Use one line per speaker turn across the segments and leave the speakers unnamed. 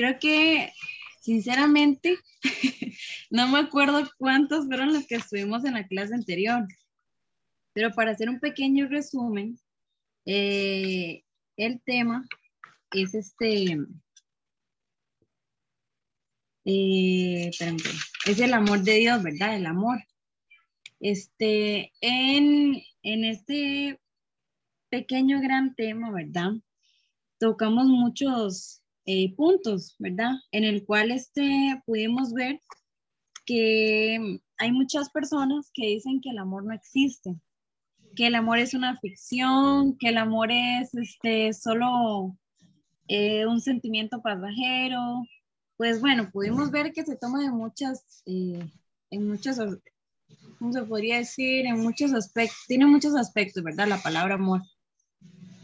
creo que sinceramente no me acuerdo cuántos fueron los que estuvimos en la clase anterior, pero para hacer un pequeño resumen, eh, el tema es este, eh, es el amor de Dios, ¿verdad? El amor. Este, en, en este pequeño gran tema, ¿verdad? Tocamos muchos eh, puntos, ¿verdad? En el cual este, pudimos ver que hay muchas personas que dicen que el amor no existe, que el amor es una ficción, que el amor es este, solo eh, un sentimiento pasajero. Pues bueno, pudimos ver que se toma de muchas, eh, en muchas, ¿cómo se podría decir? En muchos aspectos, tiene muchos aspectos, ¿verdad? La palabra amor.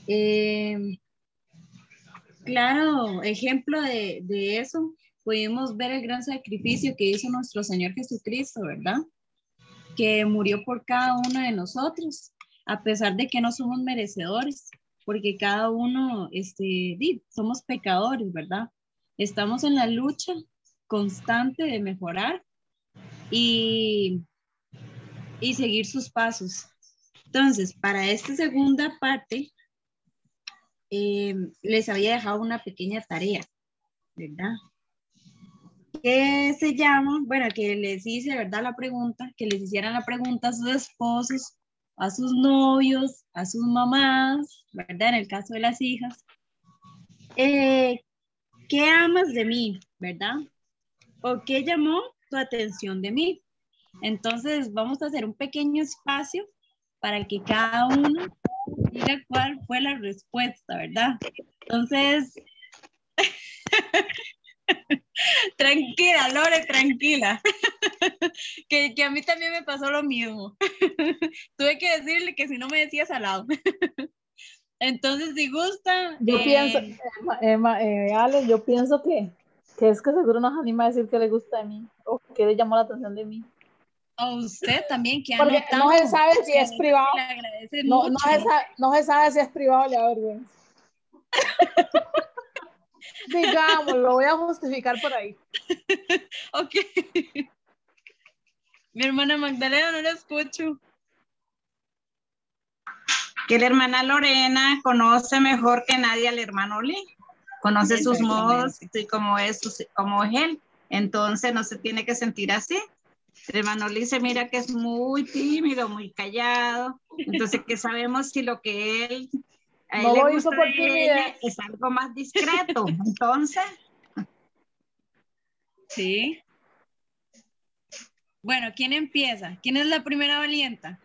Eh, claro, ejemplo de, de eso, pudimos ver el gran sacrificio que hizo nuestro Señor Jesucristo, ¿verdad? Que murió por cada uno de nosotros, a pesar de que no somos merecedores, porque cada uno, este, somos pecadores, ¿verdad? Estamos en la lucha constante de mejorar y, y seguir sus pasos. Entonces, para esta segunda parte, eh, les había dejado una pequeña tarea, ¿verdad? Que se llama, bueno, que les hice, ¿verdad? La pregunta, que les hicieran la pregunta a sus esposos, a sus novios, a sus mamás, ¿verdad? En el caso de las hijas. Eh, ¿Qué amas de mí, verdad? ¿O qué llamó tu atención de mí? Entonces, vamos a hacer un pequeño espacio para que cada uno diga cuál fue la respuesta, ¿verdad? Entonces, tranquila, Lore, tranquila. que, que, a mí también me pasó lo mismo. Tuve que decirle que si no me decías al lado. Entonces, si gusta.
Yo
eh,
pienso, Emma, eh, Ale, yo pienso que, que es que seguro nos anima a decir que le gusta de mí o que le llamó la atención de mí.
A usted también, que ha
Porque
notado,
no se sabe si es privado.
le agradece
No, no, se sabe, no se sabe si es privado o le. Digamos, lo voy a justificar por ahí.
Ok. Mi hermana Magdalena, no la escucho.
que la hermana Lorena conoce mejor que nadie al hermano Lee, conoce sus modos y cómo es, cómo es él, entonces no se tiene que sentir así. El hermano Lee se mira que es muy tímido, muy callado, entonces que sabemos si lo que él, a él
No
le
lo hizo
gusta
por
de
timidez.
ella es algo más discreto, entonces
Sí. Bueno, ¿quién empieza? ¿Quién es la primera valienta?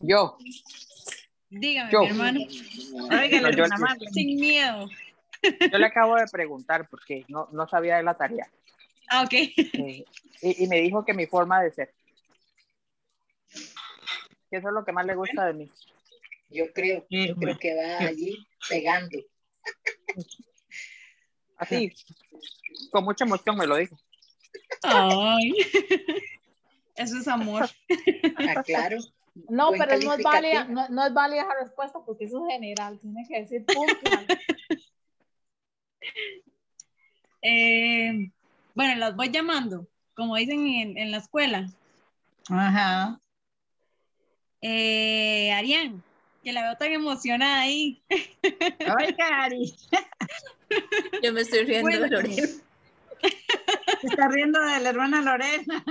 Yo,
Dígame,
Yo.
mi hermano.
oiga,
No, yo.
Sin miedo.
yo le acabo de preguntar porque no, no sabía de la tarea.
Ah, ok.
Y, y me dijo que mi forma de ser. Que eso es lo que más le gusta de mí.
Yo creo,
Qué
creo que va allí pegando.
Así, con mucha emoción me lo dijo.
Ay. Eso es amor.
Ah, claro.
No,
Buen
pero no es, válida, no, no es válida esa respuesta porque eso es general. Tiene que decir puntual.
Eh, bueno, las voy llamando, como dicen en, en la escuela.
Ajá.
Eh, Arián, que la veo tan emocionada ahí.
Oiga, Ari,
Yo me estoy riendo de. Lorena.
se está riendo de la hermana Lorena.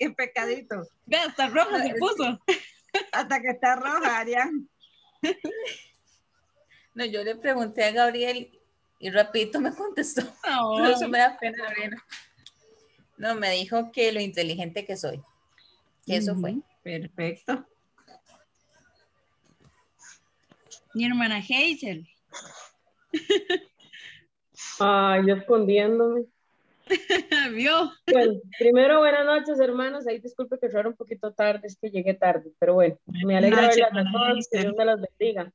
Qué pecadito.
Ve, hasta roja se puso.
Hasta que está roja, Arián.
No, yo le pregunté a Gabriel y rapidito me contestó. Eso me da pena, Lorena. No, me dijo que lo inteligente que soy. Que eso fue.
Perfecto.
Mi hermana Hazel.
Ay, yo escondiéndome.
¿Vio?
Bueno, primero, buenas noches, hermanos. Ahí disculpe que fuera un poquito tarde, es que llegué tarde, pero bueno, me alegra verlas a todos, que. Dios me las bendiga.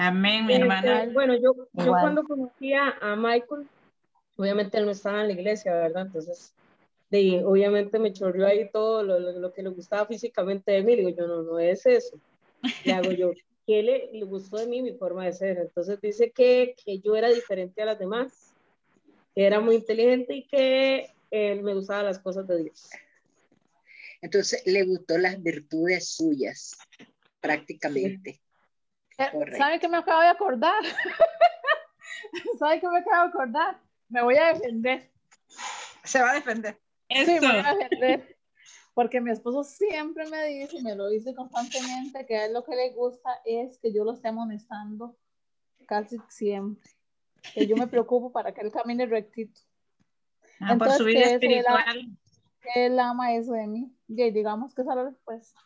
Amén, mi
Este,
hermana.
bueno, yo, yo cuando conocía a Michael, obviamente él no estaba en la iglesia, ¿verdad? Entonces, de, obviamente me chorrió ahí todo lo, lo, lo que le gustaba físicamente de mí. Digo, yo no, no es eso. Le hago yo. qué le, le gustó de mí, mi forma de ser. Entonces dice que, que yo era diferente a las demás, que era muy inteligente y que él me gustaba las cosas de Dios.
Entonces le gustó las virtudes suyas, prácticamente.
Eh,
Correcto.
¿Sabe qué me acabo de acordar? ¿Sabe qué me acabo de acordar? Me voy a defender.
Se va a defender.
Sí, me voy a defender. Porque mi esposo siempre me dice, y me lo dice constantemente, que a él lo que le gusta es que yo lo esté amonestando casi siempre. Que yo me preocupo para que él camine rectito.
Ah, por
Entonces,
su vida
que es el-
espiritual.
Que él ama eso de mí. Y digamos que esa es la respuesta.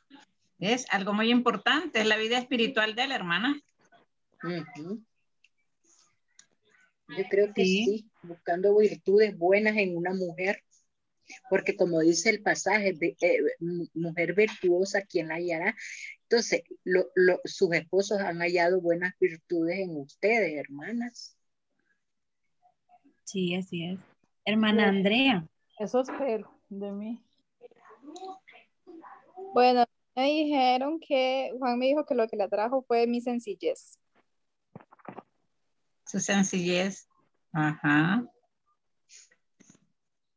Es algo muy importante, es la vida espiritual de la hermana.
Yo creo que
Sí.
sí. buscando virtudes buenas en una mujer, porque como dice el pasaje, de, eh, mu- mujer virtuosa, quien la hallará? Entonces, lo- lo- sus esposos han hallado buenas virtudes en ustedes, hermanas.
Sí, así es. Hermana Andrea.
Eso espero de mí.
Bueno, me dijeron que Juan me dijo que lo que le atrajo fue mi sencillez.
Su sencillez. Ajá.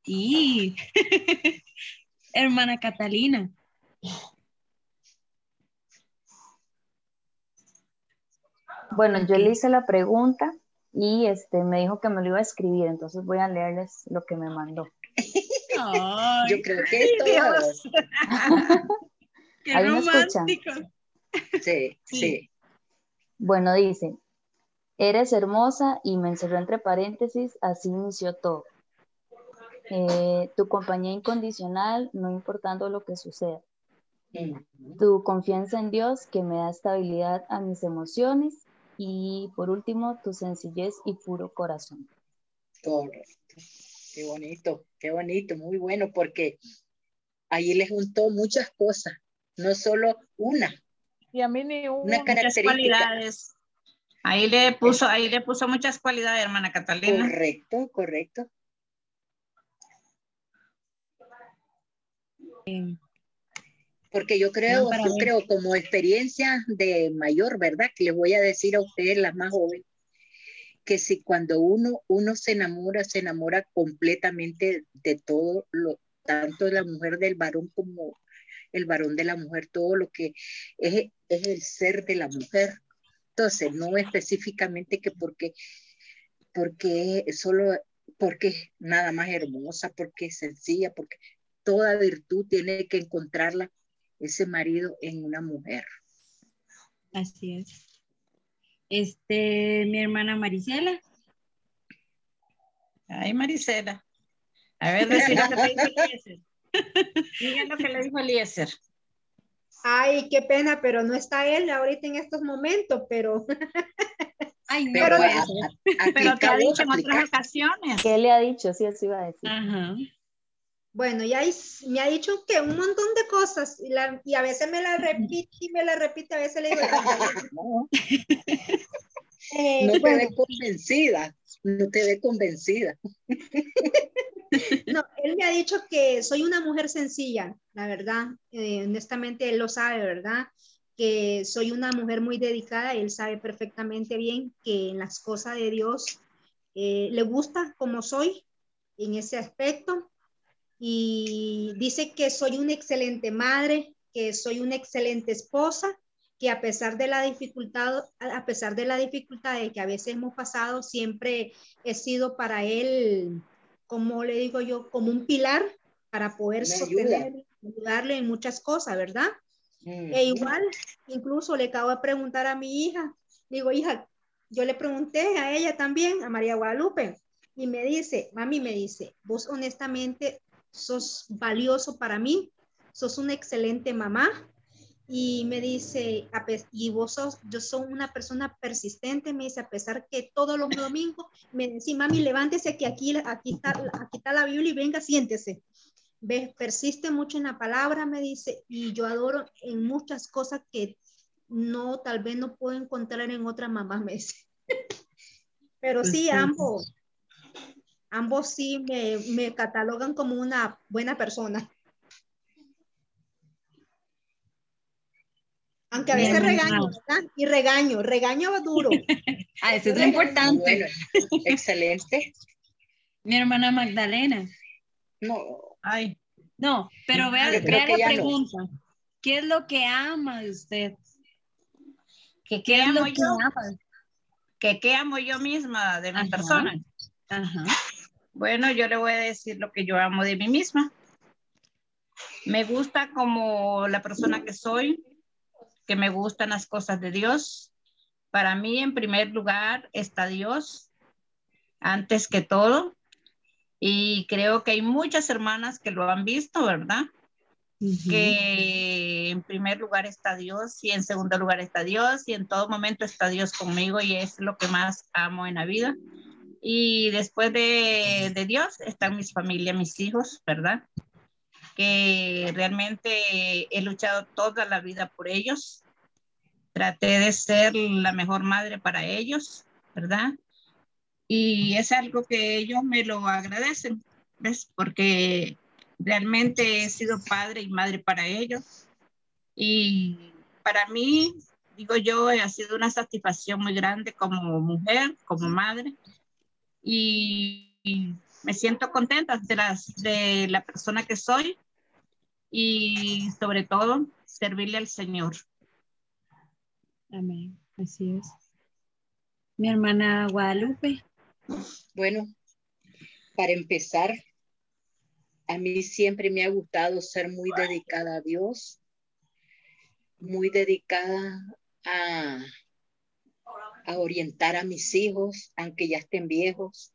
Y hermana Catalina.
Bueno, yo le hice la pregunta y este me dijo que me lo iba a escribir, entonces voy a leerles lo que me mandó.
Ay,
Yo creo que
Dios.
todos.
qué
Ahí me escuchan.
romántico.
Sí, sí.
Bueno, dice, eres hermosa y me encerró entre paréntesis, así inició todo. Eh, tu compañía incondicional, no importando lo que suceda. Tu confianza en Dios que me da estabilidad a mis emociones. Y por último, tu sencillez y puro corazón.
Correcto. Qué bonito, qué bonito, muy bueno, porque ahí les juntó muchas cosas, no solo una,
Y a mí ni
una
una.
Muchas
característica.
cualidades. Ahí le puso, ahí le puso muchas cualidades, hermana Catalina.
Correcto, correcto. Porque yo creo,
No,
yo creo como experiencia de mayor, ¿verdad? Que les voy a decir a ustedes, las más jóvenes, que si cuando uno, uno se enamora, se enamora completamente de todo, lo, tanto de la mujer del varón como el varón de la mujer, todo lo que es, es el ser de la mujer. Entonces, no específicamente que porque, porque solo, porque es nada más hermosa, porque es sencilla, porque toda virtud tiene que encontrarla ese marido en una mujer.
Así es. Este, mi hermana Marisela.
Ay, Marisela. A ver, decir lo que Diga lo que le dijo Eliezer.
Ay, qué pena, pero no está él ahorita en estos momentos, pero
Ay, no
Pero a-
ser.
a-
Pero te ha dicho en otras ocasiones.
¿Qué le ha dicho? Sí, eso iba a decir.
Ajá.
bueno, ya me ha dicho que un montón de cosas y, la- y a veces me la repite y me la repite, a veces le digo,
No,
eh,
no te
bueno,
ve convencida, no te ve convencida.
No, él me ha dicho que soy una mujer sencilla, la verdad. Eh, honestamente, él lo sabe, ¿verdad? Que soy una mujer muy dedicada. Él sabe perfectamente bien que en las cosas de Dios eh, le gusta como soy en ese aspecto. Y dice que soy una excelente madre, que soy una excelente esposa, que a pesar de la dificultad, a pesar de la dificultad de que a veces hemos pasado, siempre he sido para él como le digo yo, como un pilar para poder sostener, ayudarle en muchas cosas, ¿verdad?
Mm.
E igual, incluso le acabo de preguntar a mi hija, digo, hija, yo le pregunté a ella también, a María Guadalupe, y me dice, mami me dice, vos honestamente sos valioso para mí, sos una excelente mamá, y me dice, y vos sos, yo soy una persona persistente, me dice, a pesar que todos los domingos me dice, mami, levántese que aquí, aquí, está, aquí está la Biblia y venga, siéntese. Ves, persiste mucho en la palabra, me dice, y yo adoro en muchas cosas que no, tal vez no puedo encontrar en otra mamá, me dice. Pero sí, ambos, ambos sí me, me catalogan como una buena persona. Aunque a veces
Bien,
regaño. ¿verdad? Y regaño, regaño duro.
Ah, eso es lo importante.
Bueno, excelente.
Mi hermana Magdalena.
No,
Ay,
No, pero vea, vea la
no.
pregunta. ¿Qué es lo que ama de usted?
¿qué,
¿Qué
qué
es lo
amo
que
yo?
ama?
¿Qué, qué amo yo misma de mi
Ajá.
persona?
Ajá.
Bueno, yo le voy a decir lo que yo amo de mí misma. Me gusta como la persona que soy, que me gustan las cosas de Dios. Para mí, en primer lugar, está Dios, antes que todo. Y creo que hay muchas hermanas que lo han visto, ¿verdad? Que en primer lugar está Dios y en segundo lugar está Dios y en todo momento está Dios conmigo y es lo que más amo en la vida. Y después de, de Dios están mis familias, mis hijos, ¿verdad? Que realmente he luchado toda la vida por ellos. Traté de ser la mejor madre para ellos, ¿verdad? Y es algo que ellos me lo agradecen, ¿ves? Porque realmente he sido padre y madre para ellos. Y para mí, digo yo, ha sido una satisfacción muy grande como mujer, como madre. Y, y me siento contenta de, las, de la persona que soy y sobre todo servirle al Señor.
Amén. Así es. Mi hermana Guadalupe.
bueno, para empezar, a mí siempre me ha gustado ser muy dedicada a Dios, muy dedicada a, a orientar a mis hijos, aunque ya estén viejos,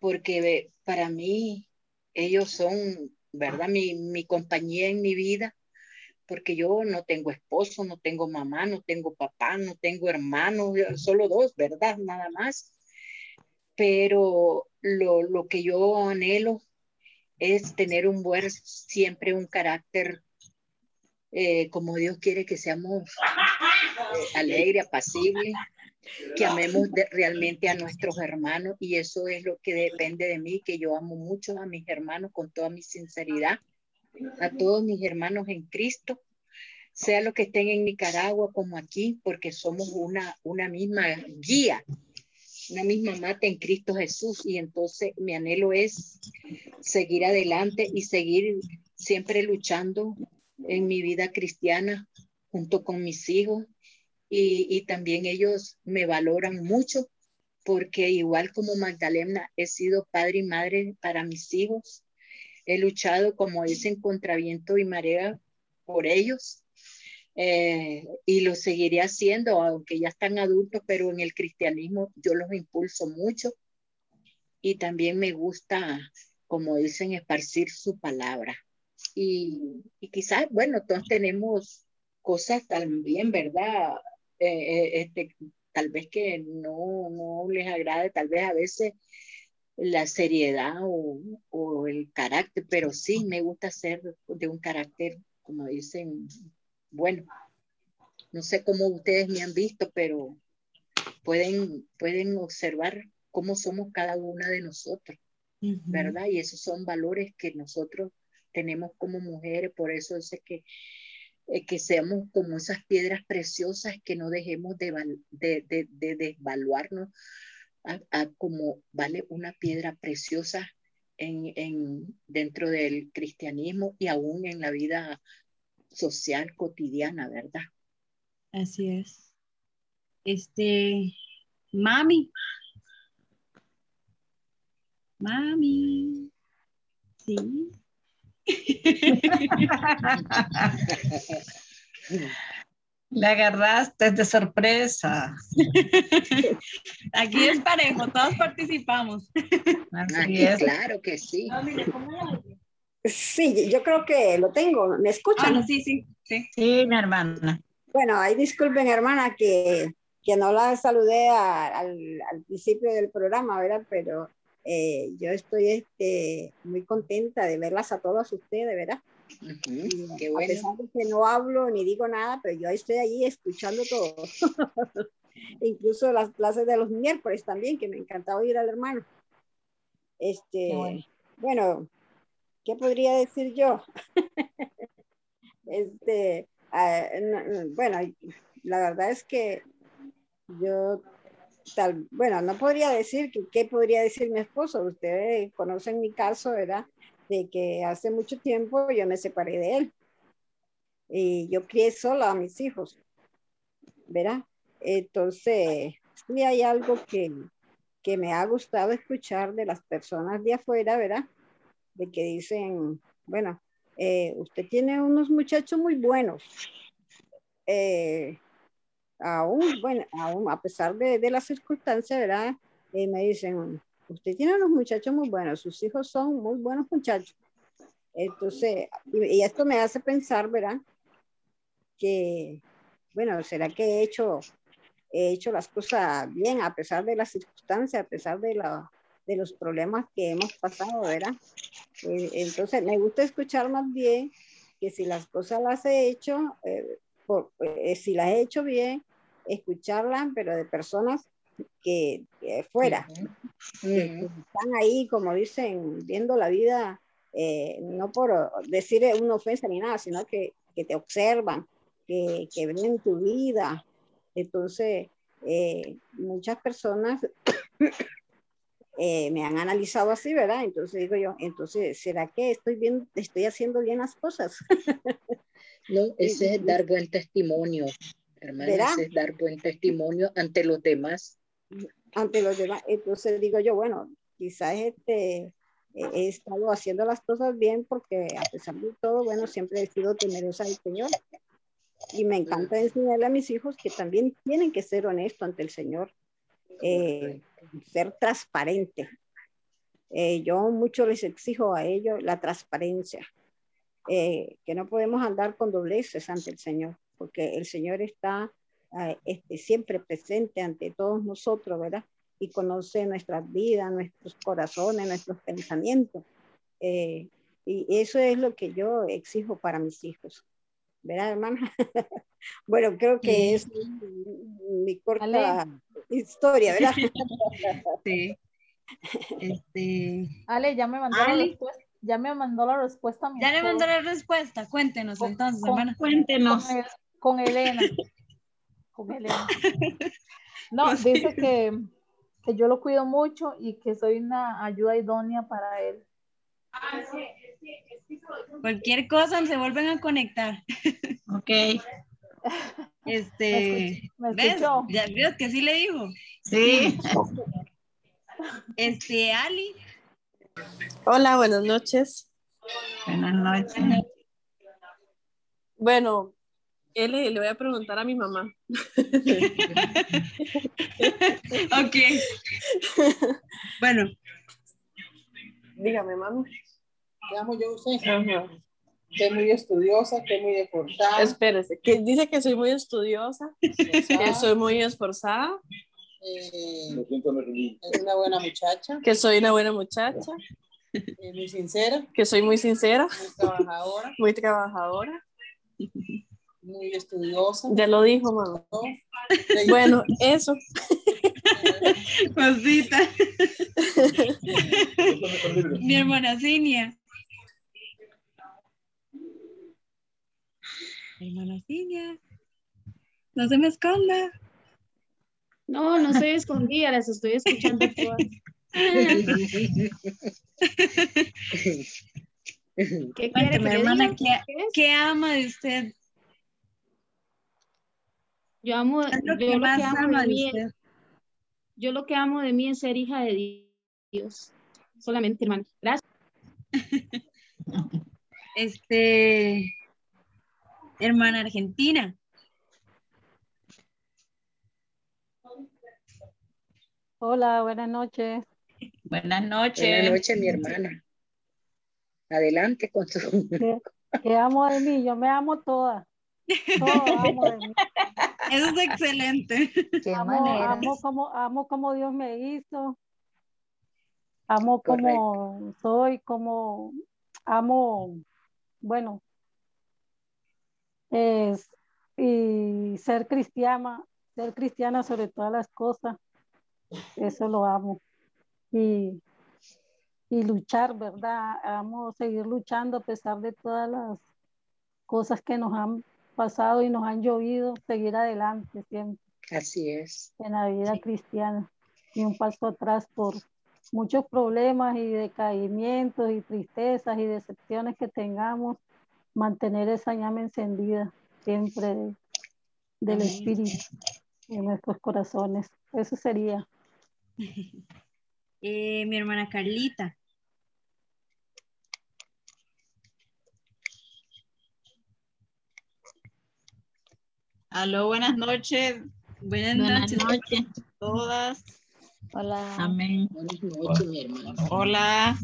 porque para mí ellos son, ¿verdad? Mi, mi compañía en mi vida, porque yo no tengo esposo, no tengo mamá, no tengo papá, no tengo hermanos, yo- solo dos, ¿verdad? Nada más. Pero lo, lo que yo anhelo es tener un buen, siempre un carácter eh, como Dios quiere que seamos eh, alegre, apacible, que amemos realmente a nuestros hermanos y eso es lo que depende de mí, que yo amo mucho a mis hermanos con toda mi sinceridad, a todos mis hermanos en Cristo, sea lo que estén en Nicaragua como aquí, porque somos una, una misma guía, una misma mata en Cristo Jesús y entonces mi anhelo es seguir adelante y seguir siempre luchando en mi vida cristiana junto con mis hijos y, y también ellos me valoran mucho porque igual como Magdalena he sido padre y madre para mis hijos. He luchado, como dicen, contra viento y marea por ellos. eh, y lo seguiré haciendo, aunque ya están adultos, pero en el cristianismo yo los impulso mucho. Y también me gusta, como dicen, esparcir su palabra. Y, y quizás, bueno, todos tenemos cosas también, ¿verdad? Eh, eh, este, tal vez que no, no les agrade, tal vez a veces la seriedad o, o el carácter, pero sí me gusta ser de un carácter, como dicen, bueno. No sé cómo ustedes me han visto, pero pueden, pueden observar cómo somos cada una de nosotros,
Ujú.
¿verdad? Y esos son valores que nosotros tenemos como mujeres, por eso es que eh, que seamos como esas piedras preciosas, que no dejemos de, de, de, de desvaluarnos a como vale una piedra preciosa en, en, dentro del cristianismo y aún en la vida social cotidiana, ¿verdad?
Así es. Este, mami. Mami. Sí.
Le agarraste de sorpresa.
Aquí es parejo, todos participamos.
Así
Aquí,
es.
claro que sí.
Sí, yo creo que lo tengo. ¿Me
Ah,
escuchan?
no, sí, sí, sí.
Sí, mi hermana.
Bueno, ahí disculpen, hermana, que, que no la saludé a- al, al principio del programa, ¿verdad? Pero eh, yo estoy este, muy contenta de verlas a todas ustedes, ¿verdad?
Ujú, Qué
A
bueno.
pesar de que no hablo ni digo nada, pero yo estoy allí escuchando todo. Incluso las clases de los miércoles también, que me encantaba oír al hermano. Este,
Qué bueno.
bueno, ¿qué podría decir yo? este, no, no, bueno, la verdad es que yo tal, bueno, no podría decir que qué podría decir mi esposo. Ustedes conocen mi caso, ¿verdad? De que hace mucho tiempo yo me separé de él y yo crié sola a mis hijos, ¿verdad? Entonces, sí hay algo que, que me ha gustado escuchar de las personas de afuera, ¿verdad? De que dicen, bueno, eh, usted tiene unos muchachos muy buenos. Eh, aún, bueno, aún a pesar de, de las circunstancias, ¿verdad? Eh, me dicen, usted tiene unos muchachos muy buenos, sus hijos son muy buenos muchachos. Entonces, y, y esto me hace pensar, ¿verdad? Que, bueno, ¿será que he hecho, he hecho las cosas bien a pesar de las circunstancias, a pesar de, la, de los problemas que hemos pasado, ¿verdad? Eh, entonces, me gusta escuchar más bien que si las cosas las he hecho, eh, por, eh, si las he hecho bien, escucharlas, pero de personas que, que fuera, que, que están ahí, como dicen, viendo la vida, eh, no por decir una ofensa ni nada, sino que, que te observan, que, que ven tu vida. Entonces, eh, muchas personas eh, me han analizado así, ¿verdad? Entonces digo yo, entonces, ¿será que estoy bien, estoy haciendo bien las cosas?
No, ese es dar buen testimonio, hermana,
¿Verdad?
es dar buen testimonio ante los demás.
ante los demás. Entonces digo yo, bueno, quizás este, he estado haciendo las cosas bien porque a pesar de todo, bueno, siempre he sido temerosa del Señor. Y me encanta enseñarle a mis hijos que también tienen que ser honestos ante el Señor, eh, ser transparente. Eh, yo mucho les exijo a ellos la transparencia, eh, que no podemos andar con dobleces ante el Señor, porque el Señor está eh, este, siempre presente ante todos nosotros, ¿verdad? Y conoce nuestras vidas, nuestros corazones, nuestros pensamientos. Eh, y eso es lo que yo exijo para mis hijos. ¿Verdad, hermana? bueno, creo que
Sí.
es mi corta historia, ¿verdad?
Sí. Este,
Ale, ya me mandó la
Ale.
respuesta. Ya me mandó la respuesta. mi
ya le mandó la respuesta. Cuéntenos
Con-
entonces,
con-
hermana.
Cuéntenos.
Con, el- con Elena. Con Elena. No, dice que, que yo lo cuido mucho y que soy una ayuda idónea para él.
Cualquier cosa se vuelven a conectar.
Ok.
Este,
¿Me
¿ves?
escuchó?
Ya vio que sí le dijo.
Sí.
Este, Ali,
Hola, buenas noches.
Buenas noches.
Bueno, él le, le voy a preguntar a mi mamá.
ok. Bueno,
Dígame, mami.
Te amo yo usted. Que es muy estudiosa, que es muy esforzada.
Espérese, que dice que soy muy estudiosa, que soy muy esforzada,
eh, es una buena muchacha,
que soy una buena muchacha,
es muy sincera,
que soy muy sincera,
muy trabajadora,
muy trabajadora.
Muy estudiosa.
Ya lo dijo, mamá.
¿no?
Bueno, eso.
cosita. Mi hermana Cinia. Hermana Cinia. No se me esconda.
No, no estoy escondida, las estoy escuchando todas. ¿Qué quiere
hermana? ¿qué,
qué
ama de usted?
Yo amo,
¿Qué es lo
yo
que
lo que amo de mí, yo lo que amo de mí es ser hija de Dios. Solamente, hermano. Gracias.
Este, hermana Argentina.
Hola, buenas noches.
Buenas noches.
Buenas noches, mi hermana. Adelante con.
¿Qué, qué amo de mí? Yo me amo toda. Todo amo de mí.
Eso es excelente.
Qué
Amo,
manera.
amo como, amo como Dios me hizo. Amo como soy, como amo, bueno, es, y ser cristiana, ser cristiana sobre todas las cosas, eso lo amo. Y, y luchar, ¿verdad? Amo seguir luchando a pesar de todas las cosas que nos han pasado y nos han llovido, seguir adelante siempre
Así es.
en la vida cristiana y un paso atrás por muchos problemas y decaimientos y tristezas y decepciones que tengamos, mantener esa llama encendida siempre de- del
Amén.
Espíritu en nuestros corazones. Eso sería.
Eh, mi hermana Carlita.
Aló, buenas noches.
Buenas,
Buenas
noches.
noches a todas.
Hola.
Amén.
Buenas noches, mi hermano.
Hola.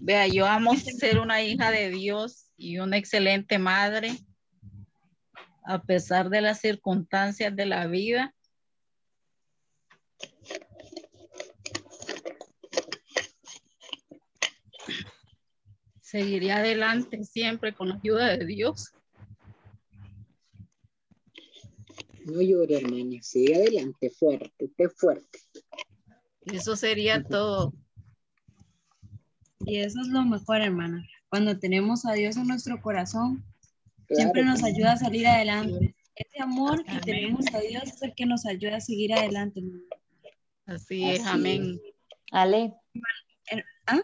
Vea, yo amo ser una hija de Dios y una excelente madre, a pesar de las circunstancias de la vida. Seguiré adelante siempre con la ayuda de Dios.
No llore, hermana. Sigue adelante, fuerte, esté fuerte.
Eso sería todo.
Y eso es lo mejor, hermana. Cuando tenemos a Dios en nuestro corazón,
Claro
siempre nos ayuda a salir adelante. Ese amor que
Amén.
tenemos a Dios es el que nos ayuda a seguir adelante. hermana.
Así es,
Así
amén.
Ale,
¿Ah?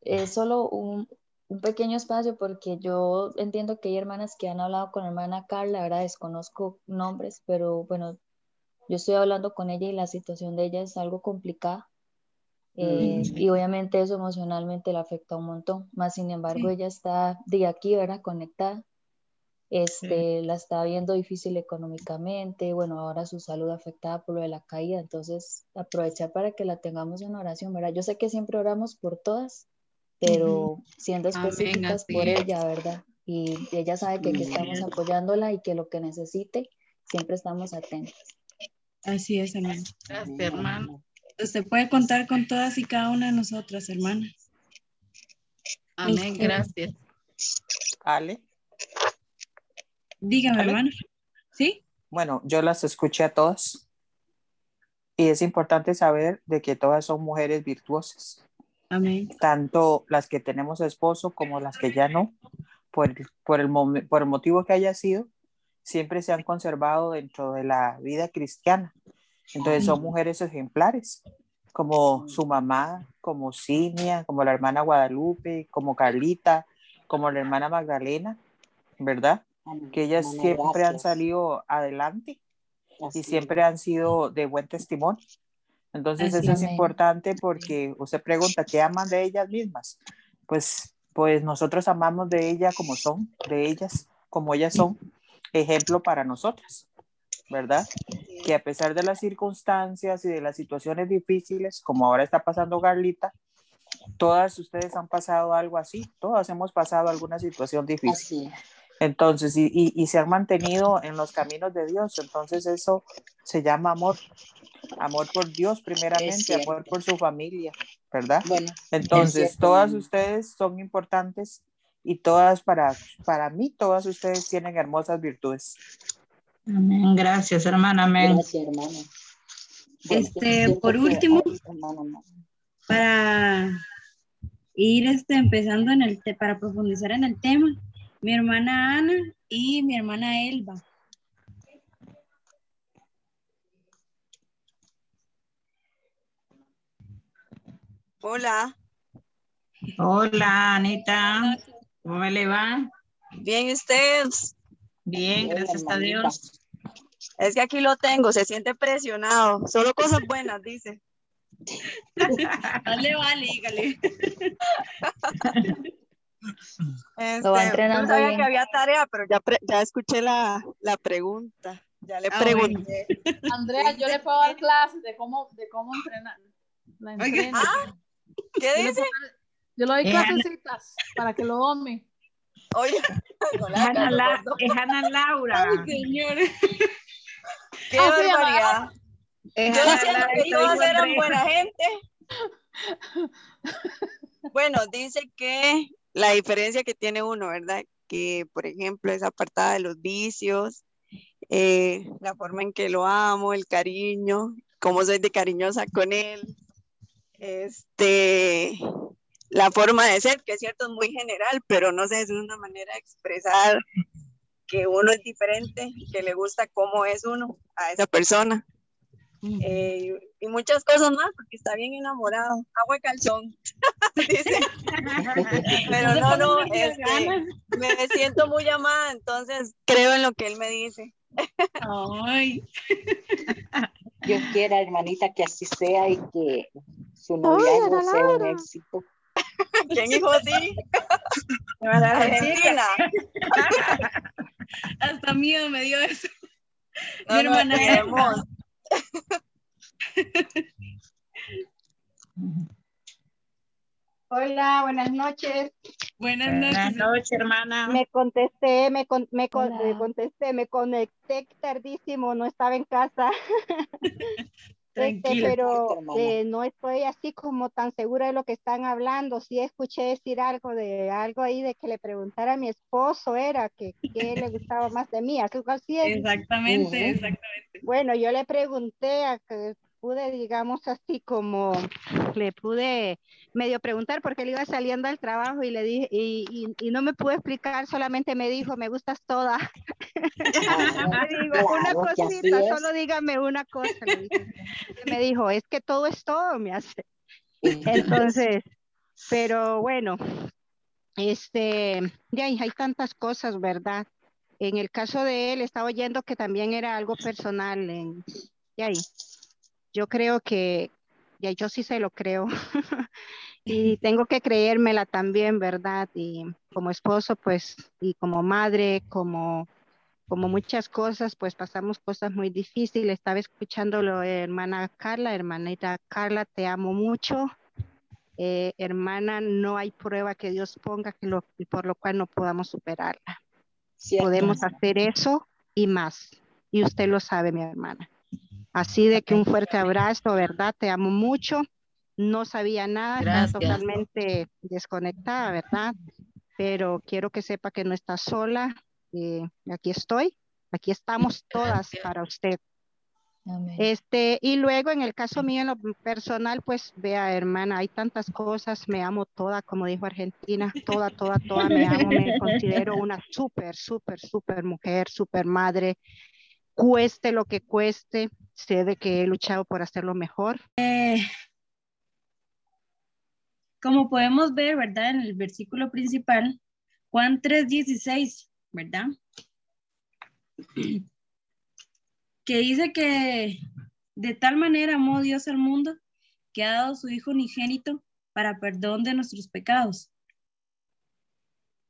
es solo un, un pequeño espacio porque yo entiendo que hay hermanas que han hablado con la hermana Carla, ahora desconozco nombres, pero bueno, yo estoy hablando con ella y la situación de ella es algo complicada. Eh, y obviamente eso emocionalmente la afecta un montón, más sin embargo
Sí.
ella está de aquí, ¿verdad? Conectada, este, la está viendo difícil económicamente, bueno, ahora su salud afectada por lo de la caída, entonces aprovechar para que la tengamos en oración, ¿verdad? Yo sé que siempre oramos por todas, pero siendo
Amén,
específicas por ella, ¿verdad? Y ella sabe que aquí estamos apoyándola y que lo que necesite, siempre estamos atentas.
Así es, hermana.
Gracias, hermano.
Usted puede contar con todas y cada una de nosotras, hermana.
Amén,
Este,
gracias.
Ale.
Dígame,
Ale.
hermana. ¿Sí?
Bueno, yo las escuché a todas y es importante saber de que todas son mujeres virtuosas,
Amén.
tanto las que tenemos esposo como las que ya no, por, por, el, por el motivo que haya sido, siempre se han conservado dentro de la vida cristiana. Entonces son mujeres ejemplares, como su mamá, como Cinia, como la hermana Guadalupe, como Carlita, como la hermana Magdalena, ¿verdad? Que ellas siempre han salido adelante
Así
y siempre han sido de buen testimonio. Entonces
Así
eso es importante porque usted pregunta, ¿qué aman de ellas mismas? Pues, pues nosotros amamos de ella como son, de ellas como ellas son, ejemplo para nosotras, ¿verdad? Que a pesar de las circunstancias y de las situaciones difíciles, como ahora está pasando Garlita, todas ustedes han pasado algo así, todas hemos pasado alguna situación difícil. Entonces, y, y, y se han mantenido en los caminos de Dios. Entonces, eso se llama amor. Amor por Dios primeramente, amor por su familia, ¿verdad?
Bueno,
Entonces, todas ustedes son importantes y todas para, para mí, todas ustedes tienen hermosas virtudes.
Amén, gracias, hermana, amén.
gracias, hermana.
Este, por último, para ir este, empezando en el para profundizar en el tema, mi hermana Ana y mi hermana Elba.
Hola,
Hola, Anita. ¿Cómo me le va?
bien ¿y ustedes.
Bien,
Bien,
gracias a. Dios.
Es que aquí lo tengo, se siente presionado. Solo cosas buenas, dice.
Dale, vale, dígale.
Este,
Lo va
yo
entrenando
no sabía
bien.
que había tarea, pero ya, pre- ya escuché la, la pregunta. Ya le
Ah,
pregunté.
Andrea, yo le puedo dar clases de cómo, de cómo entrenar. La.
Ah, ¿Qué dice?
Yo le doy
Eh,
clasecitas para que lo dome.
Oye,
Ana, La- es Ana Laura.
Señor.
Qué
Ah,
barbaridad.
Es
Yo diciendo que
con
eran buena gente. Bueno, dice que la diferencia que tiene uno, ¿verdad? Que, por ejemplo, es apartada de los vicios, eh, la forma en que lo amo, el cariño, cómo soy de cariñosa con él. Este, la forma de ser, que es cierto, es muy general, pero no sé, es una manera de expresar que uno es diferente y que le gusta cómo es uno a esa persona. Eh, y muchas cosas más, porque está bien enamorado. Agua de calzón. Dice. Pero no, no, este, me siento muy amada, entonces creo en lo que él me dice.
Ay. Dios quiera, hermanita, que así sea y que su noviazgo sea un éxito.
¿Quién hijo sí?
Argentina. Hasta miedo me dio eso.
No,
Mi
no,
hermana
queremos.
Hola, buenas noches.
Buenas
Buenas noches, hermana.
Me contesté, me, con- me, con- me contesté, me conecté tardísimo, no estaba en casa. Este, pero eh, no estoy así como tan segura de lo que están hablando. Sí escuché decir algo de algo ahí de que le preguntara a mi esposo era que qué le gustaba más de mí. Así es.
Exactamente, exactamente.
Bueno, yo le pregunté a que pude, digamos así como le pude medio preguntar porque él iba saliendo al trabajo y le dije y, y, y no me pudo explicar, solamente me dijo, me gustas toda. Le digo, una
claro
cosita, solo dígame una cosa. Y me dijo, es que todo es todo, me hace. Entonces, pero bueno, este, ahí hay tantas cosas, ¿verdad? En el caso de él, estaba oyendo que también era algo personal. En, de ahí, yo creo que, ya yo sí se lo creo. y tengo que creérmela también, ¿verdad? Y como esposo, pues, y como madre, como, como muchas cosas, pues pasamos cosas muy difíciles. Estaba escuchándolo, hermana Carla, hermanita Carla, te amo mucho. Eh, hermana, no hay prueba que Dios ponga que lo, por lo cual no podamos superarla.
Cierto.
Podemos hacer eso y más. Y usted lo sabe, mi hermana. Así de que un fuerte abrazo, ¿verdad? Te amo mucho. No sabía nada, estaba totalmente desconectada, ¿verdad? Pero quiero que sepa que no está sola. eh, aquí estoy, aquí estamos todas para usted. Este, y luego en el caso mío, en lo personal, pues vea, hermana, hay tantas cosas, me amo toda, como dijo Argentina, toda, toda, toda, me amo, me considero una súper, súper, súper mujer, súper madre, cueste lo que cueste, sé de que he luchado por hacerlo mejor.
Eh, como podemos ver, ¿verdad? En el versículo principal, Juan 3:16, ¿verdad? Que dice que de tal manera amó Dios al mundo que ha dado su Hijo unigénito para perdón de nuestros pecados.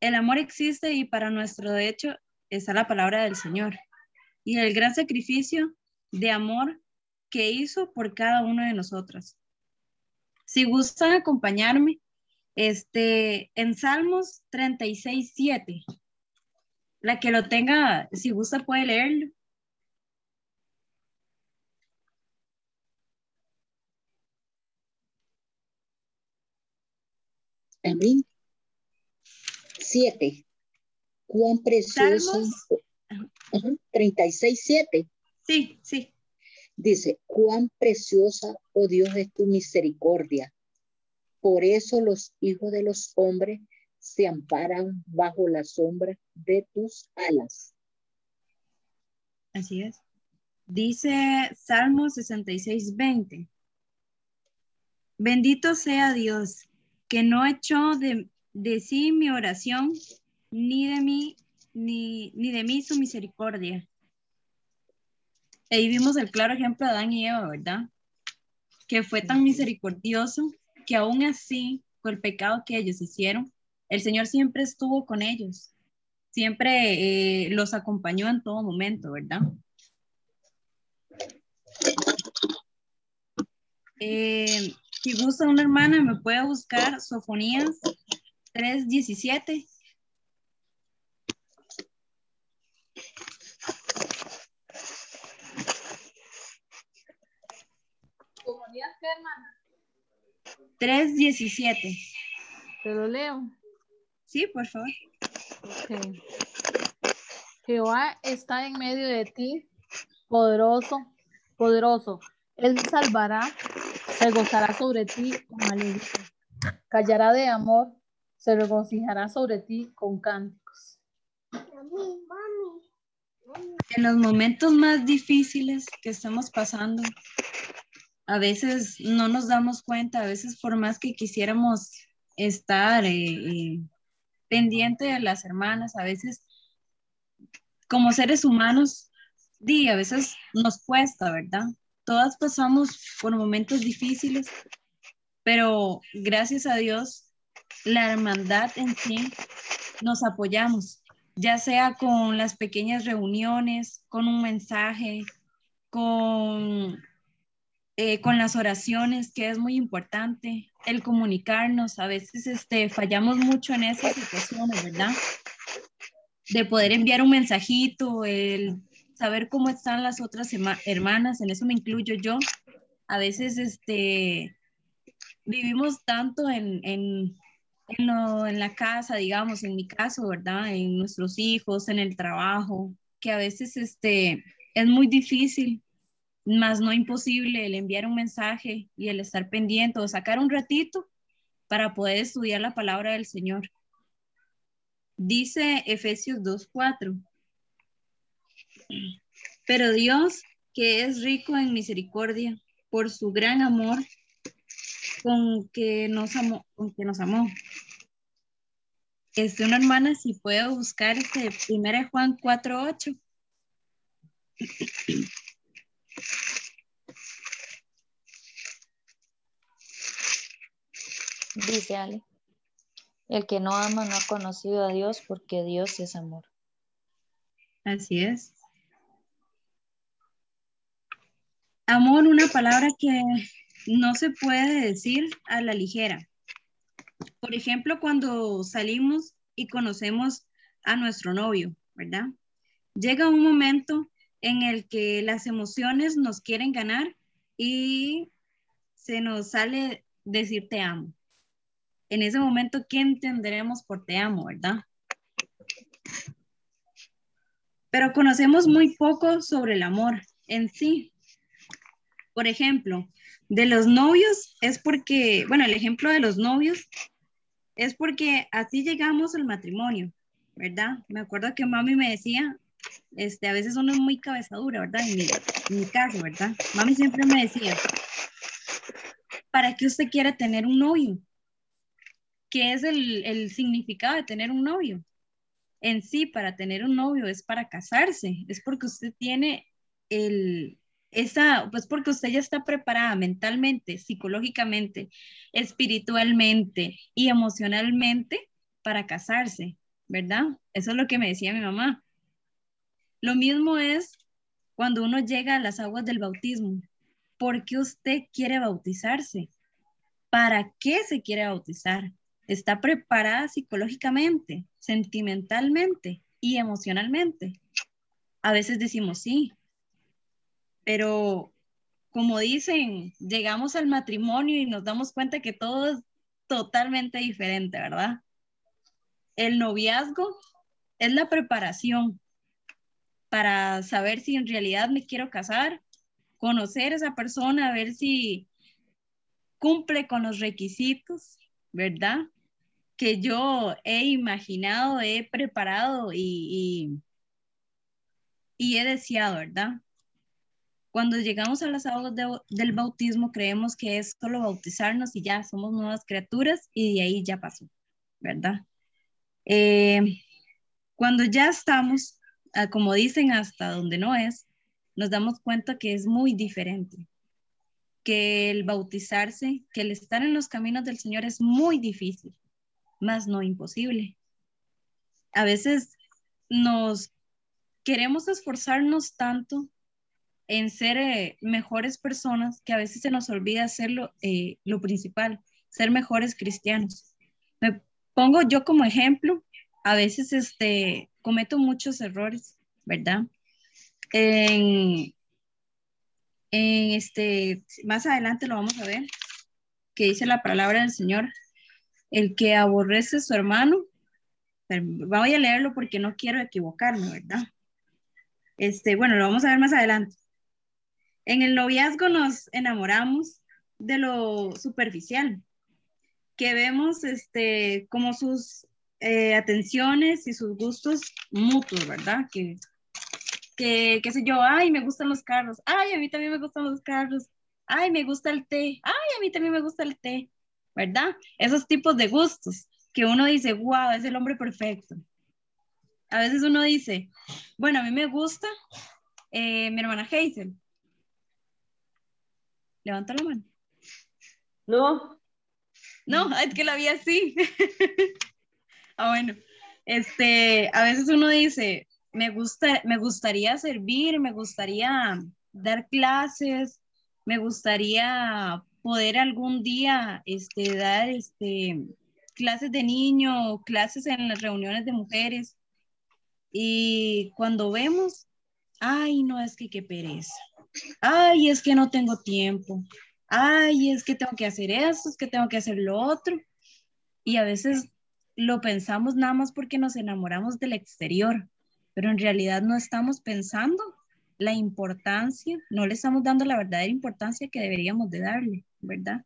El amor existe y para nuestro hecho está la palabra del Señor y el gran sacrificio de amor que hizo por cada uno de nosotros. Si gustan acompañarme, este, en Salmos 36, 7. La que lo tenga, si gusta puede leerlo.
Amén. Siete. Cuán precioso.
Salmos.
Ajá, 36, 7.
Sí, sí.
Dice, cuán preciosa, oh Dios, es tu misericordia. Por eso los hijos de los hombres se amparan bajo la sombra de tus alas.
Así es. Dice Salmo 66, 20. Bendito sea Dios, que no echó de, de sí mi oración, ni de mí, ni, ni de mí su misericordia. Ahí vimos el claro ejemplo de Adán y Eva, ¿verdad? Que fue tan misericordioso que aún así, por el pecado que ellos hicieron, el Señor siempre estuvo con ellos, siempre eh, los acompañó en todo momento, ¿verdad? Eh, si gusta una hermana, me puede buscar Sofonías 3.17.
¿Sofonías qué, hermana?
3.17.
Te lo leo.
Sí, por favor.
Ok. Jehová está en medio de ti, poderoso, poderoso. Él salvará, se gozará sobre ti con alegría. callará de amor, se regocijará sobre ti con cánticos.
En los momentos más difíciles que estamos pasando, a veces no nos damos cuenta, a veces por más que quisiéramos estar eh, eh, pendiente de las hermanas, a veces como seres humanos, di, a veces nos cuesta, ¿verdad? Todas pasamos por momentos difíciles, pero gracias a Dios, la hermandad en sí nos apoyamos, ya sea con las pequeñas reuniones, con un mensaje, con, eh, con las oraciones, que es muy importante, el comunicarnos. A veces este, fallamos mucho en esas situaciones, ¿verdad? De poder enviar un mensajito, el saber cómo están las otras hermanas, en eso me incluyo yo. A veces este, vivimos tanto en, en, en, la casa, digamos, en mi caso, ¿verdad? En nuestros hijos, en el trabajo, que a veces este, es muy difícil, más no imposible, el enviar un mensaje y el estar pendiente o sacar un ratito para poder estudiar la palabra del Señor. Dice Efesios 2.4. Pero Dios, que es rico en misericordia, por su gran amor con que nos amó, con que nos amó. Este, una hermana, si puede buscar este 1 Juan 4.8.
Dice Ale, el que no ama no ha conocido a Dios porque Dios es amor.
Así es. Amor, una palabra que no se puede decir a la ligera. Por ejemplo, cuando salimos y conocemos a nuestro novio, ¿verdad? Llega un momento en el que las emociones nos quieren ganar y se nos sale decir te amo. En ese momento, ¿qué entenderemos por te amo, verdad? Pero conocemos muy poco sobre el amor en sí. Por ejemplo, de los novios es porque, bueno, el ejemplo de los novios es porque así llegamos al matrimonio, ¿verdad? Me acuerdo que mami me decía, este, a veces uno es muy cabezadura, ¿verdad? En mi, caso, ¿verdad? Mami siempre me decía, ¿para qué usted quiere tener un novio? ¿Qué es el, el significado de tener un novio? En sí, para tener un novio es para casarse, es porque usted tiene el, esa, pues porque usted ya está preparada mentalmente, psicológicamente, espiritualmente y emocionalmente para casarse, ¿verdad? Eso es lo que me decía mi mamá. Lo mismo es cuando uno llega a las aguas del bautismo. ¿Por qué usted quiere bautizarse? ¿Para qué se quiere bautizar? ¿Está preparada psicológicamente, sentimentalmente y emocionalmente? A veces decimos sí, pero como dicen, llegamos al matrimonio y nos damos cuenta que todo es totalmente diferente, ¿verdad? El noviazgo es la preparación para saber si en realidad me quiero casar, conocer a esa persona, ver si cumple con los requisitos, ¿verdad? Que yo he imaginado, he preparado y, y, he deseado, ¿verdad? Cuando llegamos a las aguas del bautismo, creemos que es solo bautizarnos y ya somos nuevas criaturas y de ahí ya pasó, ¿verdad? Eh, cuando ya estamos, como dicen, hasta donde no es, nos damos cuenta que es muy diferente, que el bautizarse, que el estar en los caminos del Señor es muy difícil, más no imposible. A veces nos queremos esforzarnos tanto en ser eh, mejores personas que a veces se nos olvida hacerlo eh, lo principal, ser mejores cristianos. Me pongo yo como ejemplo, a veces este, cometo muchos errores, ¿verdad? En, este, más adelante lo vamos a ver, que dice la palabra del Señor, el que aborrece a su hermano, voy a leerlo porque no quiero equivocarme, ¿verdad? Este, bueno, lo vamos a ver más adelante. En el noviazgo nos enamoramos de lo superficial, que vemos este, como sus eh, atenciones y sus gustos mutuos, ¿verdad? Que, que, qué sé yo, ay, me gustan los carros, ay, a mí también me gustan los carros, ay, me gusta el té, ay, a mí también me gusta el té, ¿verdad? Esos tipos de gustos que uno dice, wow, es el hombre perfecto. A veces uno dice, bueno, a mí me gusta eh, mi hermana Hazel. Levanta la mano.
No.
No, es que la vi así. ah, bueno. Este, a veces uno dice, me gusta, me gustaría servir, me gustaría dar clases, me gustaría poder algún día este, dar este, clases de niño, clases en las reuniones de mujeres. Y cuando vemos, ay, no, es que qué pereza. Ay, es que no tengo tiempo. Ay, es que tengo que hacer esto, es que tengo que hacer lo otro. Y a veces lo pensamos nada más porque nos enamoramos del exterior, pero en realidad no estamos pensando la importancia, no le estamos dando la verdadera importancia que deberíamos de darle, ¿verdad?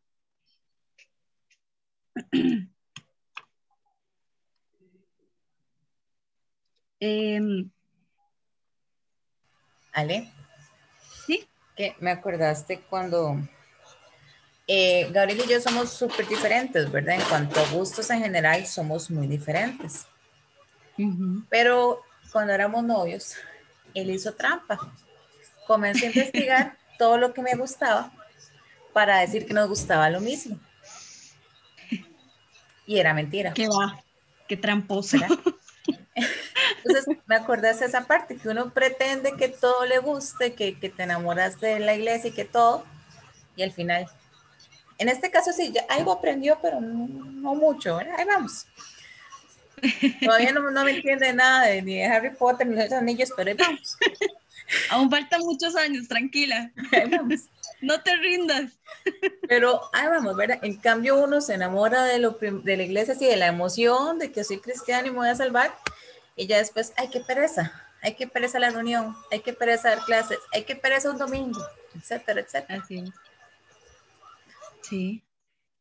Em,
Ale.
Sí.
Que me acordaste cuando eh, Gabriel y yo somos súper diferentes, ¿verdad? En cuanto a gustos en general, somos muy diferentes. Pero cuando éramos novios, él hizo trampa. Comencé a investigar todo lo que me gustaba para decir que nos gustaba lo mismo. Y era mentira.
Qué va, qué tramposa.
Entonces, me acordé de esa parte, que uno pretende que todo le guste, que, que te enamoras de la iglesia y que todo, y al final, en este caso sí, ya algo aprendió, pero no, mucho, ¿verdad? ahí vamos. Todavía no, no, me entiende nada de, ni de Harry Potter ni de los anillos, pero ahí vamos.
Aún faltan muchos años, tranquila.
Ahí vamos.
No te rindas.
Pero ahí vamos, ¿verdad? En cambio uno se enamora de, lo, de la iglesia, así, de la emoción, de que soy cristiano y me voy a salvar, y ya después, ay, qué pereza, hay que pereza la reunión, hay que pereza dar clases, hay que pereza un domingo, etcétera, etcétera.
Así es. Sí.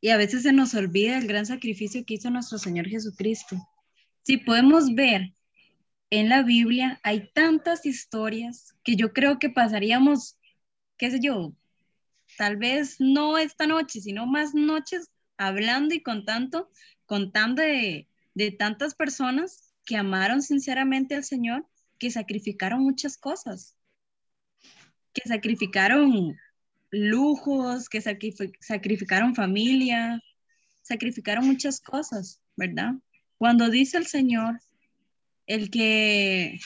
Y a veces se nos olvida el gran sacrificio que hizo nuestro Señor Jesucristo. Si podemos ver en la Biblia, hay tantas historias que yo creo que pasaríamos, qué sé yo, tal vez no esta noche, sino más noches hablando y contando, contando de, de tantas personas que amaron sinceramente al Señor, que sacrificaron muchas cosas, que sacrificaron lujos, que sacrificaron familia, sacrificaron muchas cosas, ¿verdad? Cuando dice el Señor, el que,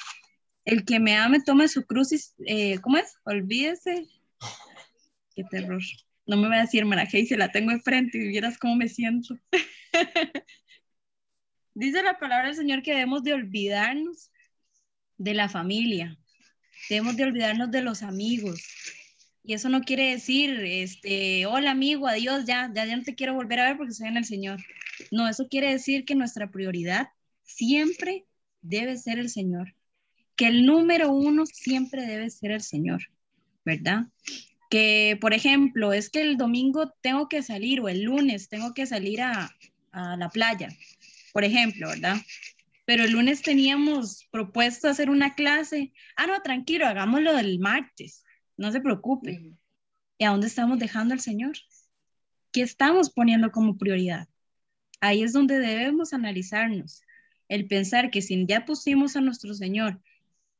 el que me ame, tome su cruz y, eh, ¿cómo es? Olvídese. Qué terror. No me voy a decir, hermana se la tengo enfrente y vieras cómo me siento. Dice la palabra del Señor que debemos de olvidarnos de la familia, debemos de olvidarnos de los amigos. Y eso no quiere decir, este, hola amigo, adiós, ya, ya, ya no te quiero volver a ver porque soy en el Señor. No, eso quiere decir que nuestra prioridad siempre debe ser el Señor. Que el número uno siempre debe ser el Señor, ¿verdad? Que, por ejemplo, es que el domingo tengo que salir o el lunes tengo que salir a, a la playa por ejemplo, ¿verdad? Pero el lunes teníamos propuesto hacer una clase. Ah, no, tranquilo, hagámoslo del martes. No se preocupe. ¿Y a dónde estamos dejando al Señor? ¿Qué estamos poniendo como prioridad? Ahí es donde debemos analizarnos. El pensar que si ya pusimos a nuestro Señor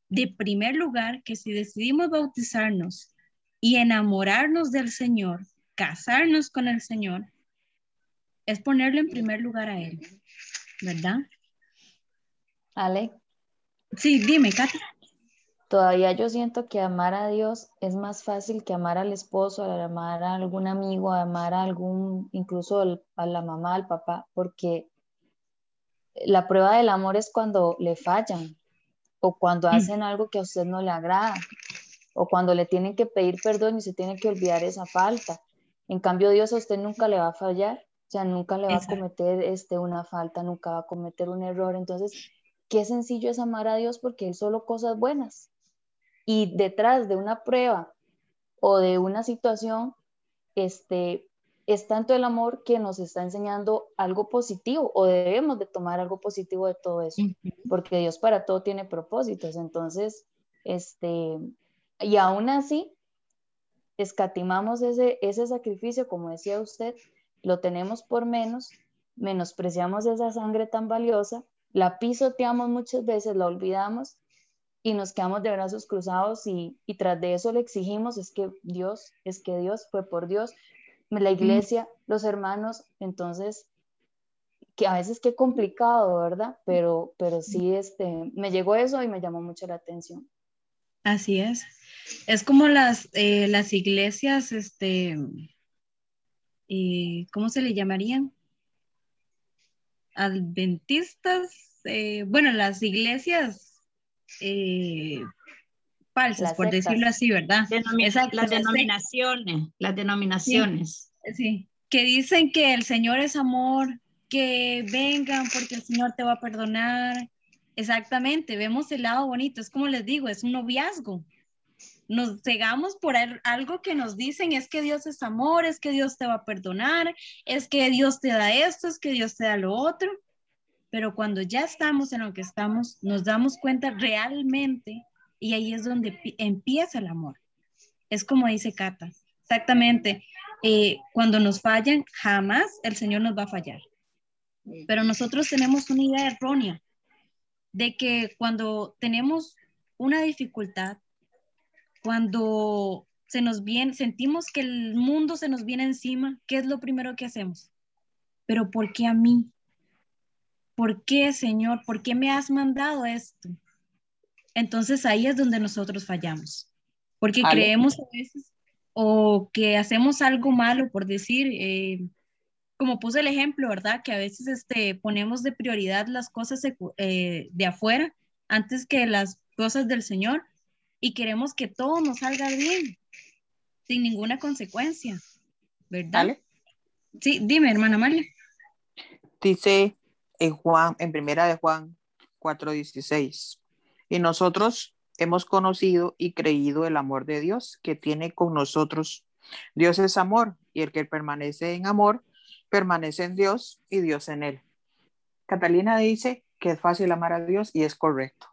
de primer lugar, que si decidimos bautizarnos y enamorarnos del Señor, casarnos con el Señor, es ponerlo en primer lugar a Él. ¿verdad?
Ale.
Sí, dime, Katy.
Todavía yo siento que amar a Dios es más fácil que amar al esposo, amar a algún amigo, amar a algún, incluso a la mamá, al papá, porque la prueba del amor es cuando le fallan o cuando mm. hacen algo que a usted no le agrada o cuando le tienen que pedir perdón y se tiene que olvidar esa falta. En cambio, Dios a usted nunca le va a fallar o sea, nunca le va a cometer este, una falta, nunca va a cometer un error. Entonces, qué sencillo es amar a Dios porque es solo cosas buenas. Y detrás de una prueba o de una situación, este, es tanto el amor que nos está enseñando algo positivo o debemos de tomar algo positivo de todo eso, porque Dios para todo tiene propósitos. Entonces, este, y aún así, escatimamos ese, ese sacrificio, como decía usted, lo tenemos por menos, menospreciamos esa sangre tan valiosa, la pisoteamos muchas veces, la olvidamos y nos quedamos de brazos cruzados y, y tras de eso le exigimos es que Dios, es que Dios fue por Dios, la iglesia, los hermanos, entonces, que a veces qué complicado, ¿verdad? Pero, pero sí, este, me llegó eso y me llamó mucho la atención.
Así es. Es como las, eh, las iglesias, este, eh, ¿cómo se le llamarían? Adventistas, eh, bueno, las iglesias falsas, por decirlo así, ¿verdad?
las denominaciones, las denominaciones.
Sí, que dicen que el Señor es amor, que vengan porque el Señor te va a perdonar. Exactamente, vemos el lado bonito, es como les digo, es un noviazgo. Nos cegamos por algo que nos dicen, es que Dios es amor, es que Dios te va a perdonar, es que Dios te da esto, es que Dios te da lo otro. Pero cuando ya estamos en lo que estamos, nos damos cuenta realmente y ahí es donde empieza el amor. Es como dice Cata, exactamente. Eh, cuando nos fallan, jamás el Señor nos va a fallar. Pero nosotros tenemos una idea errónea de que cuando tenemos una dificultad, cuando se nos viene, sentimos que el mundo se nos viene encima, ¿qué es lo primero que hacemos? Pero ¿por qué a mí? ¿Por qué, Señor? ¿Por qué me has mandado esto? Entonces ahí es donde nosotros fallamos, porque creemos a veces o que hacemos algo malo por decir, eh, como puse el ejemplo, ¿verdad? Que a veces este, ponemos de prioridad las cosas eh, de afuera antes que las cosas del Señor y queremos que todo nos salga bien, sin ninguna consecuencia, ¿verdad? Sí, dime, hermana María.
Dice en Juan, en primera de Juan 4:16, y nosotros hemos conocido y creído el amor de Dios que tiene con nosotros. Dios es amor y el que permanece en amor permanece en Dios y Dios en él. Catalina dice que es fácil amar a Dios y es correcto.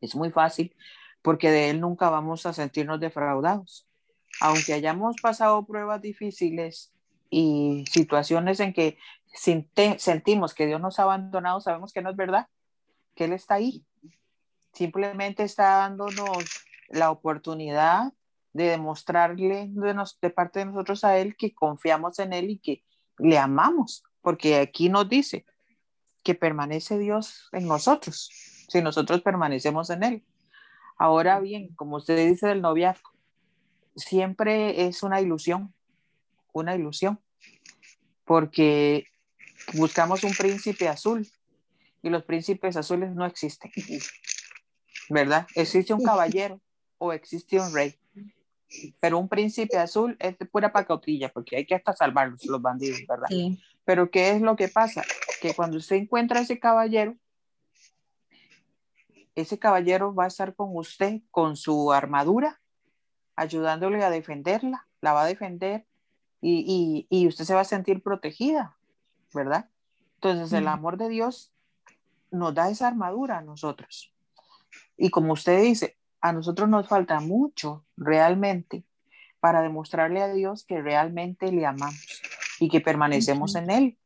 Es muy fácil porque de él nunca vamos a sentirnos defraudados. Aunque hayamos pasado pruebas difíciles y situaciones en que sentimos que Dios nos ha abandonado, sabemos que no es verdad, que Él está ahí simplemente está dándonos la oportunidad de demostrarle de, parte de nosotros a Él que confiamos en Él y que le amamos, porque aquí nos dice que permanece Dios en nosotros, si nosotros permanecemos en Él. Ahora bien, como usted dice del noviazgo, siempre es una ilusión, una ilusión, porque buscamos un príncipe azul y los príncipes azules no existen. ¿verdad? Existe un caballero o existe un rey. Pero un príncipe azul es de pura pacotilla, porque hay que hasta salvarlos, los bandidos, ¿verdad? Pero ¿qué es lo que pasa? Que cuando usted encuentra ese caballero, ese caballero va a estar con usted con su armadura, ayudándole a defenderla, la va a defender y, y, usted se va a sentir protegida, ¿verdad? Entonces el amor de Dios nos da esa armadura a nosotros. Y como usted dice, a nosotros nos falta mucho realmente para demostrarle a Dios que realmente le amamos y que permanecemos en Él.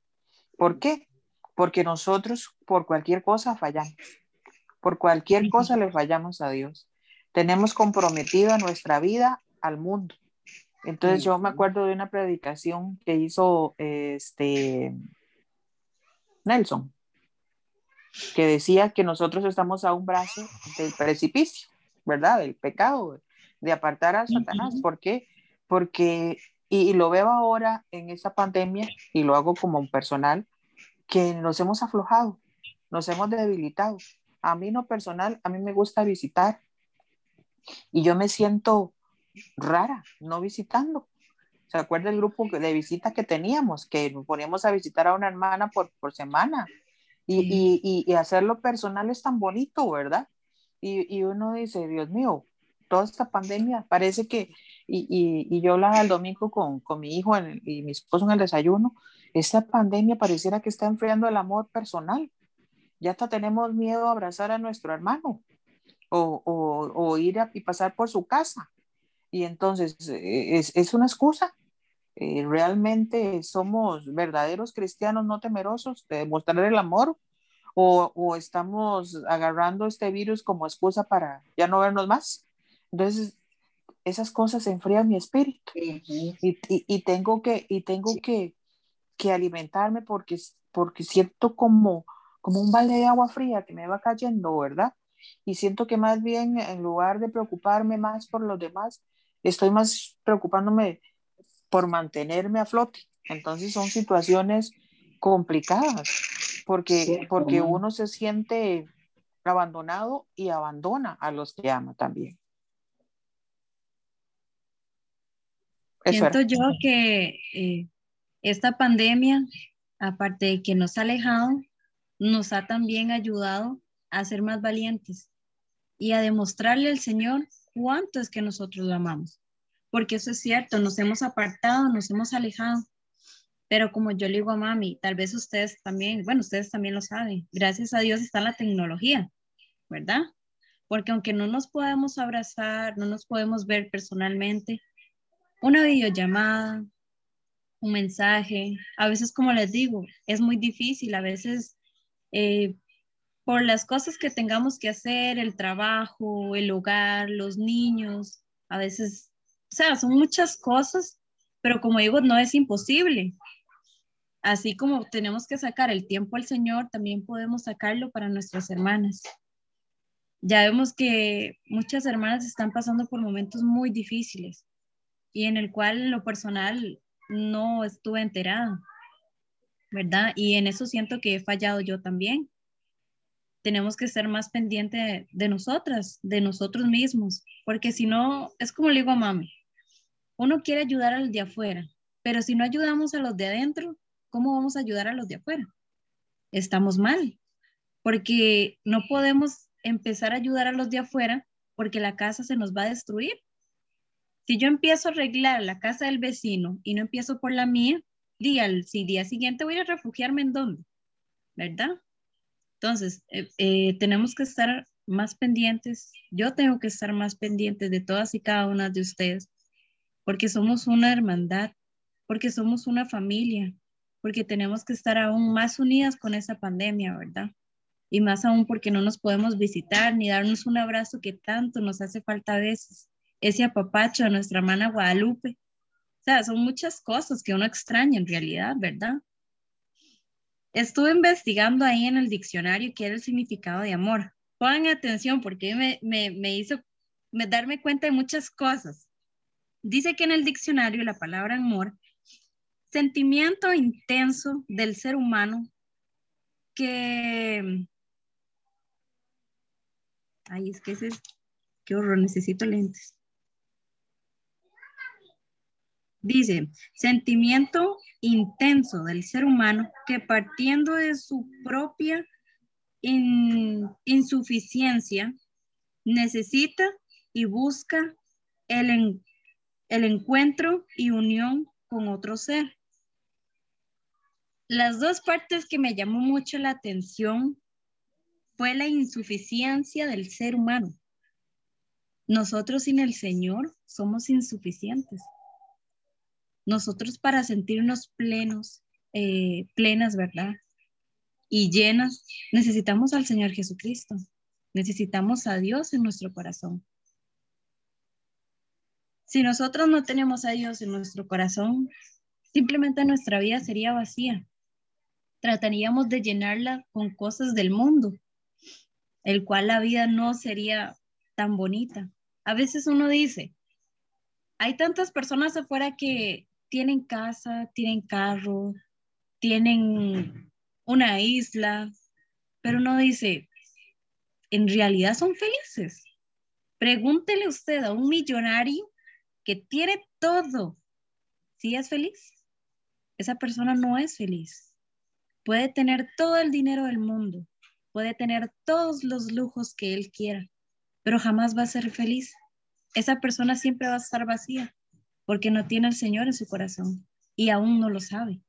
¿Por qué? Porque nosotros por cualquier cosa fallamos. Por cualquier cosa le fallamos a Dios. Tenemos comprometida nuestra vida al mundo. Entonces yo me acuerdo de una predicación que hizo este Nelson, que decía que nosotros estamos a un brazo del precipicio, ¿verdad? Del pecado, de apartar a Satanás. ¿Por qué? Porque, y, lo veo ahora en esta pandemia, y lo hago como un personal, que nos hemos aflojado, nos hemos debilitado. A mí no personal, a mí me gusta visitar y yo me siento rara no visitando. ¿Se acuerda el grupo de visitas que teníamos? Que nos poníamos a visitar a una hermana por, por semana y, y, y, hacerlo personal es tan bonito, ¿verdad? Y, y, uno dice, Dios mío, toda esta pandemia parece que, y, y, y yo hablaba el domingo con, con mi hijo y mi esposo en el desayuno, esta pandemia pareciera que está enfriando el amor personal. Ya hasta tenemos miedo a abrazar a nuestro hermano o, o, o ir a, y pasar por su casa. Y entonces eh, es, es una excusa. Eh, realmente somos verdaderos cristianos no temerosos de demostrar el amor o, o, estamos agarrando este virus como excusa para ya no vernos más. Entonces, esas cosas enfrían mi espíritu y, y, y, tengo que, y tengo que, que alimentarme porque, porque siento como, como un balde de agua fría que me va cayendo, ¿verdad? Y siento que más bien en lugar de preocuparme más por los demás, estoy más preocupándome por mantenerme a flote. Entonces son situaciones complicadas porque, porque uno se siente abandonado y abandona a los que ama también.
Siento yo que eh, esta pandemia, aparte de que nos ha alejado, nos ha también ayudado a ser más valientes y a demostrarle al Señor cuánto es que nosotros lo amamos. Porque eso es cierto, nos hemos apartado, nos hemos alejado. Pero como yo le digo a mami, tal vez ustedes también, bueno, ustedes también lo saben, gracias a Dios está la tecnología, ¿verdad? Porque aunque no nos podemos abrazar, no nos podemos ver personalmente, una videollamada, un mensaje, a veces como les digo, es muy difícil, a veces eh, por las cosas que tengamos que hacer, el trabajo, el hogar, los niños, a veces, o sea, son muchas cosas, pero como digo, no es imposible. Así como tenemos que sacar el tiempo al Señor, también podemos sacarlo para nuestras hermanas. Ya vemos que muchas hermanas están pasando por momentos muy difíciles y en el cual en lo personal no estuve enterada, ¿verdad? Y en eso siento que he fallado yo también. Tenemos que ser más pendientes de, nosotras, de nosotros mismos, porque si no, es como le digo a mami, uno quiere ayudar al de afuera, pero si no ayudamos a los de adentro, ¿cómo vamos a ayudar a los de afuera? Estamos mal, porque no podemos empezar a ayudar a los de afuera porque la casa se nos va a destruir si yo empiezo a arreglar la casa del vecino y no empiezo por la mía, día, si día siguiente voy a refugiarme en dónde, ¿verdad? Entonces, eh, eh, tenemos que estar más pendientes, yo tengo que estar más pendientes de todas y cada una de ustedes, porque somos una hermandad, porque somos una familia, porque tenemos que estar aún más unidas con esa pandemia, ¿verdad? Y más aún porque no nos podemos visitar ni darnos un abrazo que tanto nos hace falta a veces ese apapacho a nuestra hermana Guadalupe. O sea, son muchas cosas que uno extraña en realidad, ¿verdad? Estuve investigando ahí en el diccionario qué era el significado de amor. Pongan atención porque me, me, me hizo me darme cuenta de muchas cosas. Dice que en el diccionario la palabra amor, sentimiento intenso del ser humano que... Ay, es que ese es... Qué horror, necesito lentes. Dice, sentimiento intenso del ser humano que partiendo de su propia insuficiencia, necesita y busca el, el encuentro y unión con otro ser. Las dos partes que me llamó mucho la atención fue la insuficiencia del ser humano. Nosotros sin el Señor somos insuficientes. Nosotros para sentirnos plenos, eh, plenas, ¿verdad? Y llenas, necesitamos al Señor Jesucristo. Necesitamos a Dios en nuestro corazón. Si nosotros no tenemos a Dios en nuestro corazón, simplemente nuestra vida sería vacía. Trataríamos de llenarla con cosas del mundo, el cual la vida no sería tan bonita. A veces uno dice, hay tantas personas afuera que tienen casa, tienen carro, tienen una isla, pero no dice, ¿en realidad son felices? Pregúntele usted a un millonario que tiene todo, si es feliz. Esa persona no es feliz. Puede tener todo el dinero del mundo, puede tener todos los lujos que él quiera, pero jamás va a ser feliz esa persona siempre va a estar vacía porque no tiene al Señor en su corazón y aún no lo sabe.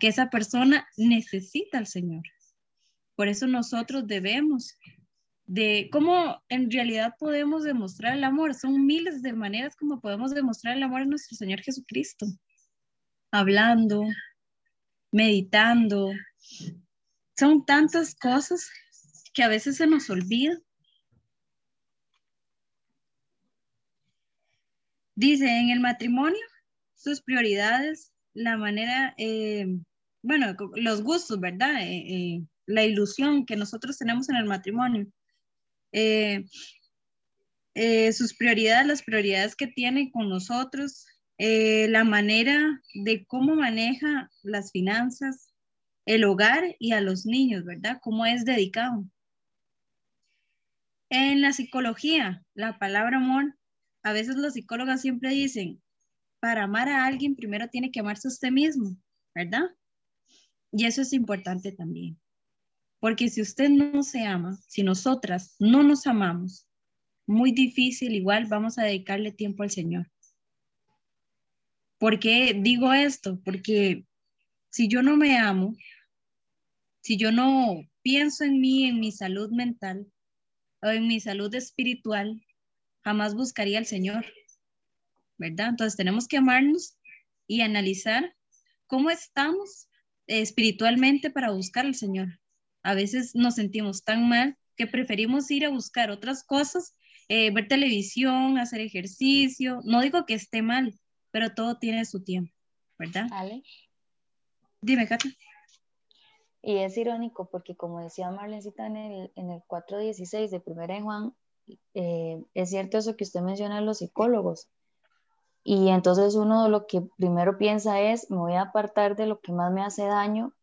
Que esa persona necesita al Señor. Por eso nosotros debemos de cómo en realidad podemos demostrar el amor. Son miles de maneras como podemos demostrar el amor a nuestro Señor Jesucristo. Hablando, meditando. Son tantas cosas que a veces se nos olvida. Dice, en el matrimonio, sus prioridades, la manera, eh, bueno, los gustos, ¿verdad? Eh, eh, la ilusión que nosotros tenemos en el matrimonio. Sus prioridades, las prioridades que tiene con nosotros, la manera de cómo maneja las finanzas, el hogar y a los niños, ¿verdad? Cómo es dedicado. En la psicología, la palabra amor, a veces los psicólogos siempre dicen, para amar a alguien primero tiene que amarse a usted mismo, ¿verdad? Y eso es importante también. Porque si usted no se ama, si nosotras no nos amamos, muy difícil, igual vamos a dedicarle tiempo al Señor. ¿Por qué digo esto? Porque si yo no me amo, si yo no pienso en mí, en mi salud mental, o en mi salud espiritual, jamás buscaría al Señor, ¿verdad? Entonces tenemos que amarnos y analizar cómo estamos espiritualmente para buscar al Señor. A veces nos sentimos tan mal que preferimos ir a buscar otras cosas, eh, ver televisión, hacer ejercicio. No digo que esté mal, pero todo tiene su tiempo, ¿verdad?
Ale.
Dime, Cata.
Y es irónico porque como decía Marlencita en el, en el 4.16 de Primera de Juan, eh, es cierto eso que usted menciona los psicólogos. Y entonces uno lo que primero piensa es, me voy a apartar de lo que más me hace daño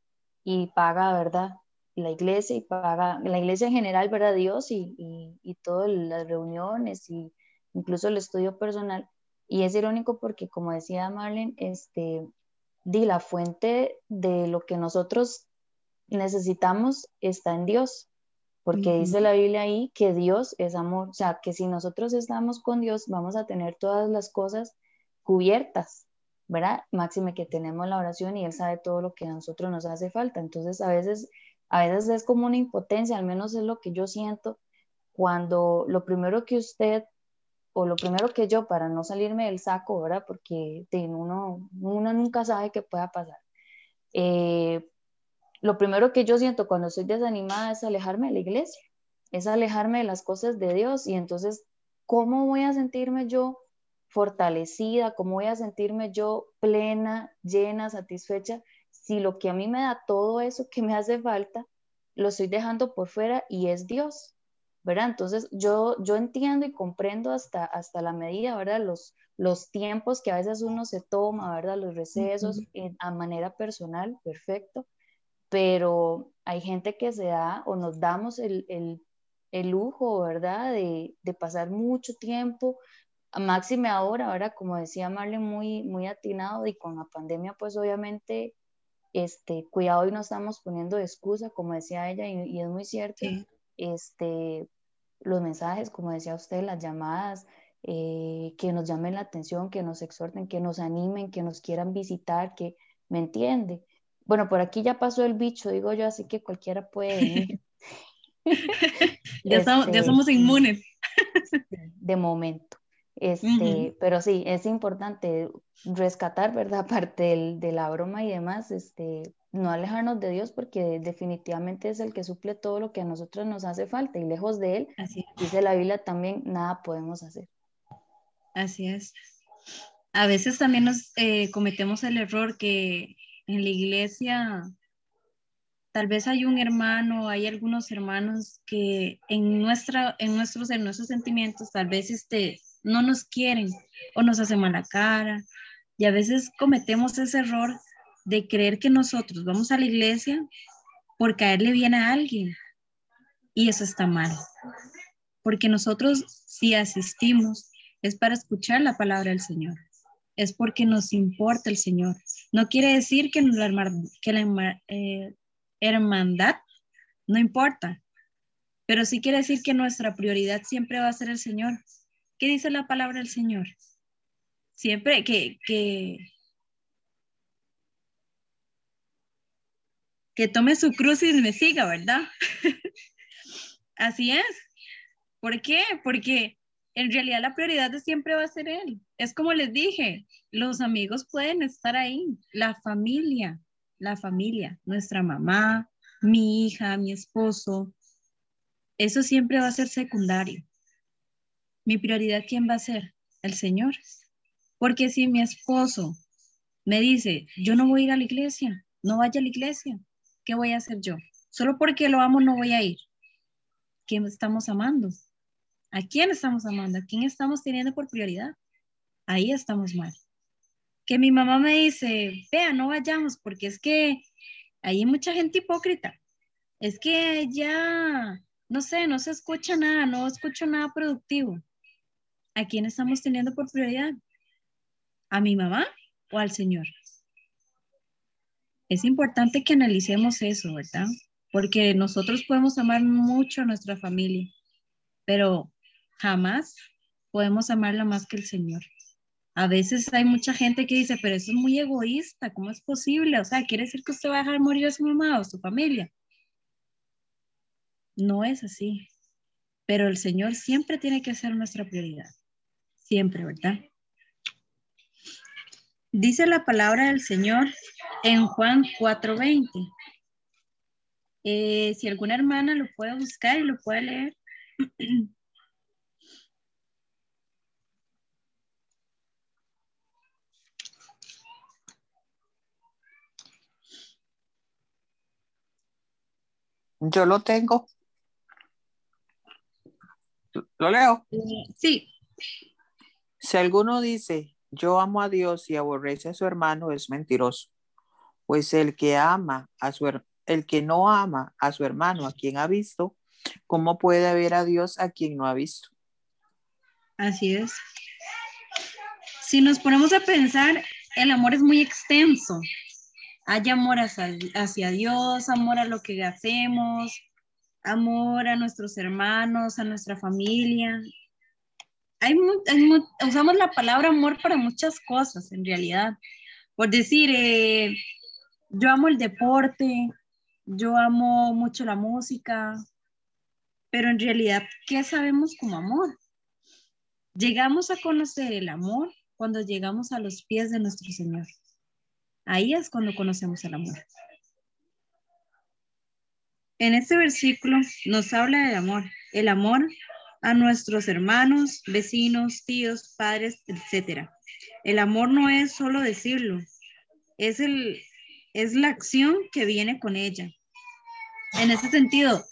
y paga, ¿verdad? La iglesia y paga, la iglesia en general, ¿verdad? Dios y, y, y todas las reuniones y incluso el estudio personal. Y es irónico porque, como decía Marlene, este, di la fuente de lo que nosotros necesitamos está en Dios, porque dice la Biblia ahí que Dios es amor, o sea, que si nosotros estamos con Dios vamos a tener todas las cosas cubiertas, ¿verdad? Máxime que tenemos la oración y Él sabe todo lo que a nosotros nos hace falta. Entonces, a veces, a veces es como una impotencia, al menos es lo que yo siento, cuando lo primero que usted o lo primero que yo, para no salirme del saco, ¿verdad? Porque uno, uno nunca sabe qué pueda pasar. Eh, lo primero que yo siento cuando estoy desanimada es alejarme de la iglesia, es alejarme de las cosas de Dios y entonces, ¿cómo voy a sentirme yo fortalecida? ¿Cómo voy a sentirme yo plena, llena, satisfecha si lo que a mí me da todo eso que me hace falta, lo estoy dejando por fuera y es Dios? ¿verdad? Entonces yo, yo entiendo y comprendo hasta, hasta la medida, ¿verdad? Los, los tiempos que a veces uno se toma, ¿verdad? Los recesos a manera personal, perfecto, pero hay gente que se da o nos damos el, lujo, ¿verdad? De, pasar mucho tiempo, máxime ahora, ahora como decía Marlene, muy, muy atinado y con la pandemia, pues obviamente, este, cuidado y no estamos poniendo de excusa, como decía ella, y, es muy cierto, este, los mensajes, como decía usted, las llamadas, eh, que nos llamen la atención, que nos exhorten, que nos animen, que nos quieran visitar, que me entiende bueno, por aquí ya pasó el bicho, digo yo, así que cualquiera puede venir.
ya, este, somos, inmunes.
de momento. Este, Pero sí, es importante rescatar, ¿verdad? Aparte de la broma y demás, este, no alejarnos de Dios porque definitivamente es el que suple todo lo que a nosotros nos hace falta y lejos de Él, dice la Biblia también, nada podemos hacer.
Así es. A veces también nos eh, cometemos el error que en la iglesia tal vez hay un hermano, hay algunos hermanos que en, nuestra, en, nuestros, en nuestros sentimientos tal vez este, no nos quieren o nos hacen mala cara. Y a veces cometemos ese error de creer que nosotros vamos a la iglesia por caerle bien a alguien. Y eso está mal. Porque nosotros si asistimos es para escuchar la palabra del Señor. Es porque nos importa el Señor. No quiere decir que la, la eh, hermandad no importa, pero sí quiere decir que nuestra prioridad siempre va a ser el Señor. ¿Qué dice la palabra del Señor? Siempre que, que, que tome su cruz y me siga, ¿verdad? Así es. ¿Por qué? Porque en realidad la prioridad siempre va a ser Él. Es como les dije, los amigos pueden estar ahí, la familia, la familia, nuestra mamá, mi hija, mi esposo, eso siempre va a ser secundario. Mi prioridad, ¿quién va a ser? El Señor. Porque si mi esposo me dice, yo no voy a ir a la iglesia, no vaya a la iglesia, ¿qué voy a hacer yo? Solo porque lo amo no voy a ir. ¿Quién estamos amando? ¿A quién estamos amando? ¿A quién estamos teniendo por prioridad? Ahí estamos mal. Que mi mamá me dice, vea, no vayamos porque es que hay mucha gente hipócrita. Es que ya, no sé, no se escucha nada, no escucho nada productivo. ¿A quién estamos teniendo por prioridad? ¿A mi mamá o al Señor? Es importante que analicemos eso, ¿verdad? Porque nosotros podemos amar mucho a nuestra familia, pero jamás podemos amarla más que el Señor. A veces hay mucha gente que dice, pero eso es muy egoísta, ¿cómo es posible? O sea, ¿quiere decir que usted va a dejar morir a su mamá o a su familia? No es así. Pero el Señor siempre tiene que ser nuestra prioridad. Siempre, ¿verdad? Dice la palabra del Señor en Juan 4:20. Eh, si alguna hermana lo puede buscar y lo puede leer.
Yo lo tengo. ¿Lo leo?
Sí.
Si alguno dice, yo amo a Dios y aborrece a su hermano, es mentiroso. Pues el que ama a su el que no ama a su hermano, a quien ha visto, ¿cómo puede ver a Dios a quien no ha visto?
Así es. Si nos ponemos a pensar, el amor es muy extenso. Hay amor hacia, Dios, amor a lo que hacemos, amor a nuestros hermanos, a nuestra familia. Hay, usamos la palabra amor para muchas cosas, en realidad. Por decir, eh, yo amo el deporte, yo amo mucho la música, pero en realidad, ¿qué sabemos como amor? Llegamos a conocer el amor cuando llegamos a los pies de nuestro Señor. Ahí es cuando conocemos el amor. En este versículo nos habla del amor, el amor a nuestros hermanos, vecinos, tíos, padres, etc. El amor no es solo decirlo, es, el, es la acción que viene con ella. En ese sentido,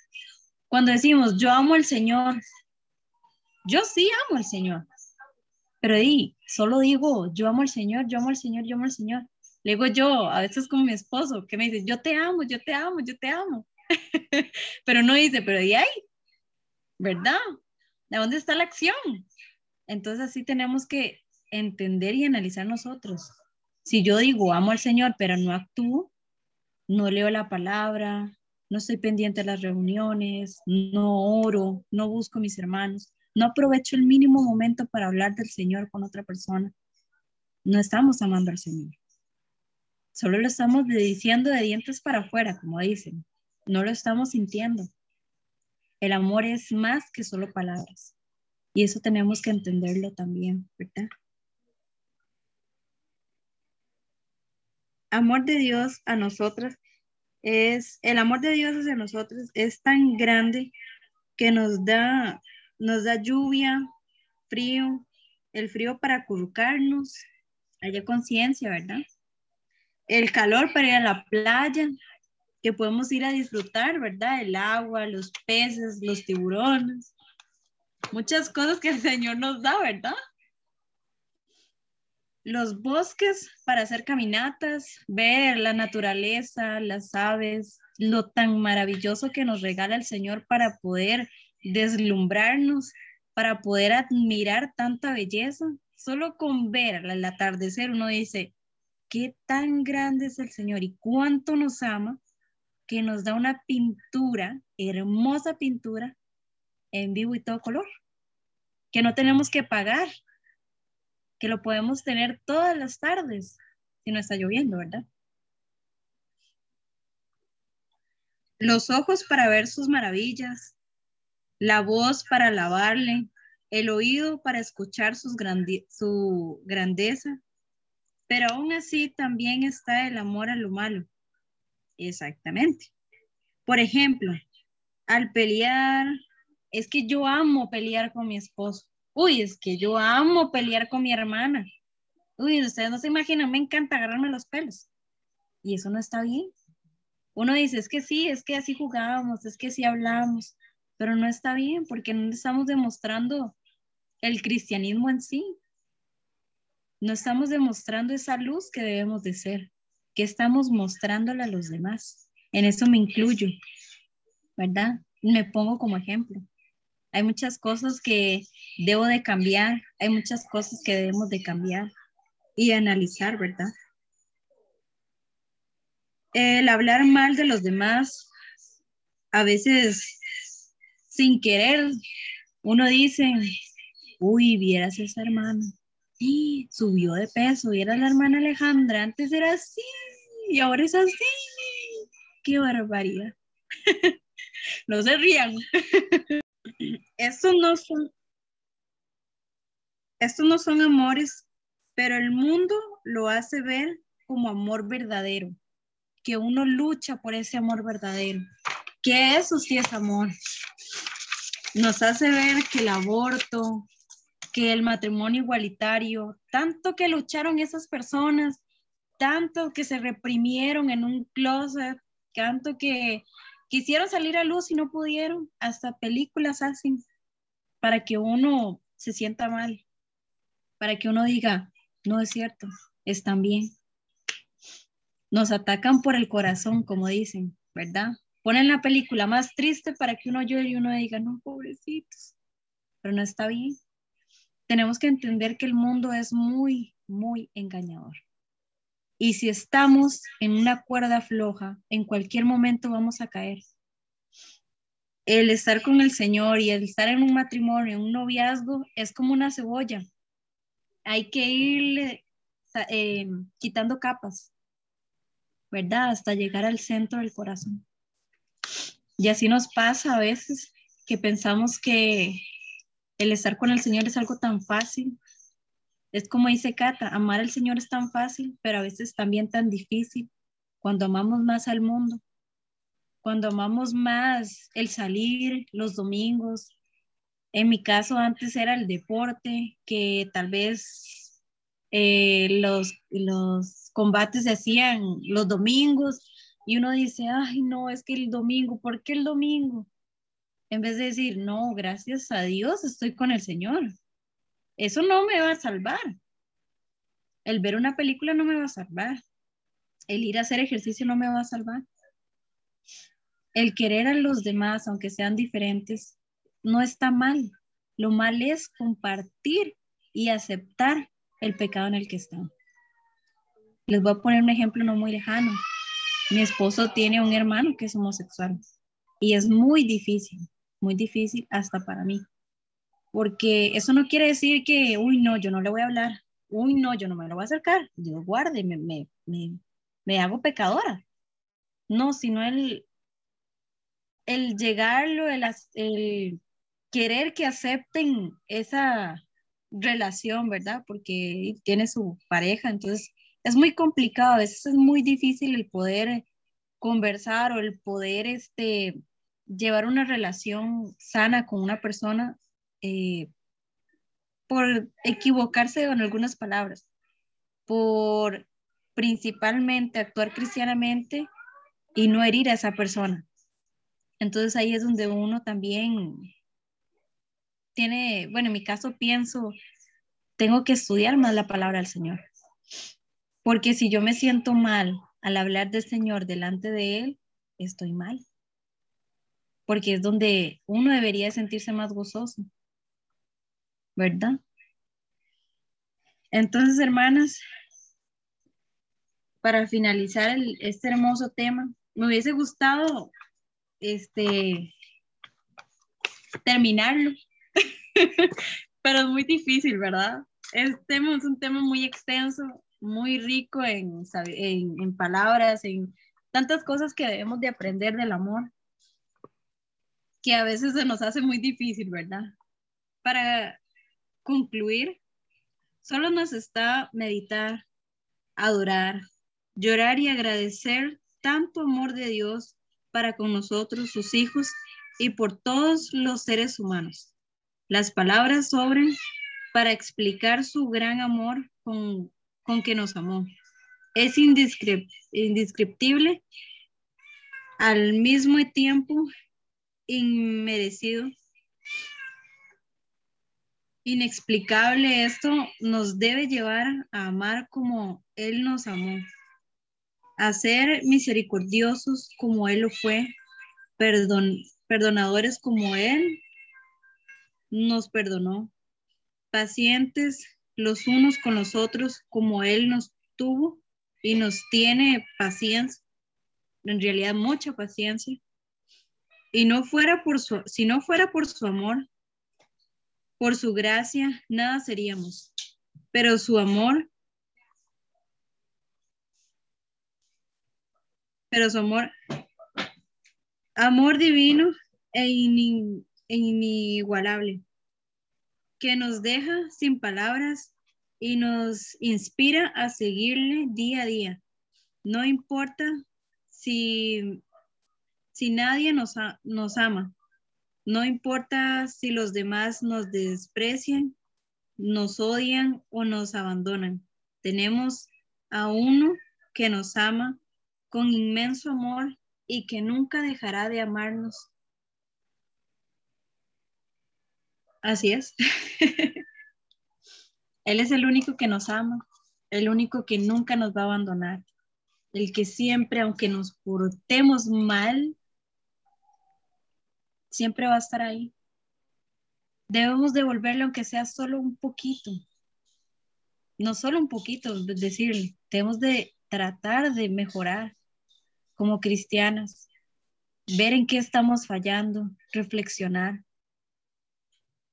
cuando decimos yo amo al Señor, yo sí amo al Señor, pero ahí solo digo yo amo al Señor, yo amo al Señor, yo amo al Señor. Le digo yo, a veces como mi esposo, que me dice, yo te amo, yo te amo, yo te amo. pero no dice, pero ¿y ahí? ¿Verdad? ¿De dónde está la acción? Entonces así tenemos que entender y analizar nosotros. Si yo digo, amo al Señor, pero no actúo, no leo la palabra, no estoy pendiente de las reuniones, no oro, no busco mis hermanos, no aprovecho el mínimo momento para hablar del Señor con otra persona, no estamos amando al Señor. Solo lo estamos diciendo de dientes para afuera, como dicen. No lo estamos sintiendo. El amor es más que solo palabras. Y eso tenemos que entenderlo también, ¿verdad? Amor de Dios a nosotras es, el amor de Dios hacia nosotros es tan grande que nos da, nos da lluvia, frío, el frío para acurrucarnos, haya conciencia, ¿verdad? el calor para ir a la playa, que podemos ir a disfrutar, ¿verdad? El agua, los peces, los tiburones, muchas cosas que el Señor nos da, ¿verdad? Los bosques para hacer caminatas, ver la naturaleza, las aves, lo tan maravilloso que nos regala el Señor para poder deslumbrarnos, para poder admirar tanta belleza. Solo con ver el atardecer uno dice, qué tan grande es el Señor y cuánto nos ama que nos da una pintura, hermosa pintura, en vivo y todo color. que no tenemos que pagar, que lo podemos tener todas las tardes si no está lloviendo, ¿verdad? Los ojos para ver sus maravillas, la voz para alabarle, el oído para escuchar sus su grandeza, pero aún así también está el amor a lo malo. Exactamente. Por ejemplo, al pelear, es que yo amo pelear con mi esposo. Uy, es que yo amo pelear con mi hermana. Uy, ustedes no se imaginan, me encanta agarrarme los pelos. Y eso no está bien. Uno dice, es que sí, es que así jugábamos, es que sí hablamos, pero no está bien porque no estamos demostrando el cristianismo en sí. No estamos demostrando esa luz que debemos de ser, que estamos mostrándole a los demás. En eso me incluyo, ¿verdad? Me pongo como ejemplo. Hay muchas cosas que debo de cambiar, hay muchas cosas que debemos de cambiar y analizar, ¿verdad? El hablar mal de los demás, a veces sin querer, uno dice, uy, vieras esa hermana, subió de peso, viera la hermana Alejandra, antes era así y ahora es así. Qué barbaridad. no se rían. estos no son, estos no son amores, pero el mundo lo hace ver como amor verdadero, que uno lucha por ese amor verdadero, que eso sí es amor. Nos hace ver que el aborto, que el matrimonio igualitario, tanto que lucharon esas personas, tanto que se reprimieron en un closet, tanto que quisieron salir a luz y no pudieron, hasta películas hacen para que uno se sienta mal, para que uno diga, no es cierto, están bien. Nos atacan por el corazón, como dicen, ¿verdad? Ponen la película más triste para que uno llore y uno diga, no, pobrecitos, pero no está bien tenemos que entender que el mundo es muy, muy engañador. Y si estamos en una cuerda floja, en cualquier momento vamos a caer. El estar con el Señor y el estar en un matrimonio, en un noviazgo, es como una cebolla. Hay que irle eh, quitando capas, ¿verdad? Hasta llegar al centro del corazón. Y así nos pasa a veces que pensamos que el estar con el Señor es algo tan fácil. Es como dice Cata, amar al Señor es tan fácil, pero a veces también tan difícil. Cuando amamos más al mundo, cuando amamos más el salir los domingos. En mi caso antes era el deporte, que tal vez eh, los, los combates se hacían los domingos y uno dice, ay, no, es que el domingo, ¿por qué el domingo? En vez de decir, no, gracias a Dios estoy con el Señor. Eso no me va a salvar. El ver una película no me va a salvar. El ir a hacer ejercicio no me va a salvar. El querer a los demás, aunque sean diferentes, no está mal. Lo mal es compartir y aceptar el pecado en el que están. Les voy a poner un ejemplo no muy lejano. Mi esposo tiene un hermano que es homosexual y es muy difícil muy difícil hasta para mí. Porque eso no quiere decir que, uy, no, yo no le voy a hablar, uy, no, yo no me lo voy a acercar, yo guarde, me, me, me, me hago pecadora. No, sino el, el llegarlo, el, el querer que acepten esa relación, ¿verdad? Porque tiene su pareja, entonces es muy complicado, a veces es muy difícil el poder conversar o el poder este, llevar una relación sana con una persona eh, por equivocarse en algunas palabras, por principalmente actuar cristianamente y no herir a esa persona. Entonces ahí es donde uno también tiene, bueno, en mi caso pienso, tengo que estudiar más la palabra del Señor. Porque si yo me siento mal al hablar del Señor delante de Él, estoy mal porque es donde uno debería sentirse más gozoso, ¿verdad? Entonces, hermanas, para finalizar este hermoso tema, me hubiese gustado este terminarlo, pero es muy difícil, ¿verdad? Este es un tema muy extenso, muy rico en, en, en palabras, en tantas cosas que debemos de aprender del amor, que a veces se nos hace muy difícil, ¿verdad? Para concluir, solo nos está meditar, adorar, llorar y agradecer tanto amor de Dios para con nosotros, sus hijos, y por todos los seres humanos. Las palabras sobran para explicar su gran amor con, con que nos amó. Es indescriptible, al mismo tiempo inmerecido. Inexplicable esto nos debe llevar a amar como Él nos amó, a ser misericordiosos como Él lo fue, perdón, perdonadores como Él nos perdonó, pacientes los unos con los otros como Él nos tuvo y nos tiene paciencia, en realidad mucha paciencia. Y no fuera por su, si no fuera por su amor, por su gracia, nada seríamos. Pero su amor, pero su amor, amor divino e, e inigualable, que nos deja sin palabras y nos inspira a seguirle día a día. No importa si, si nadie nos, ama, no importa si los demás nos desprecian, nos odian o nos abandonan. Tenemos a uno que nos ama con inmenso amor y que nunca dejará de amarnos. Así es. Él es el único que nos ama, el único que nunca nos va a abandonar, el que siempre, aunque nos portemos mal, siempre va a estar ahí. Debemos devolverle aunque sea solo un poquito. No solo un poquito, es decir, debemos de tratar de mejorar como cristianas, ver en qué estamos fallando, reflexionar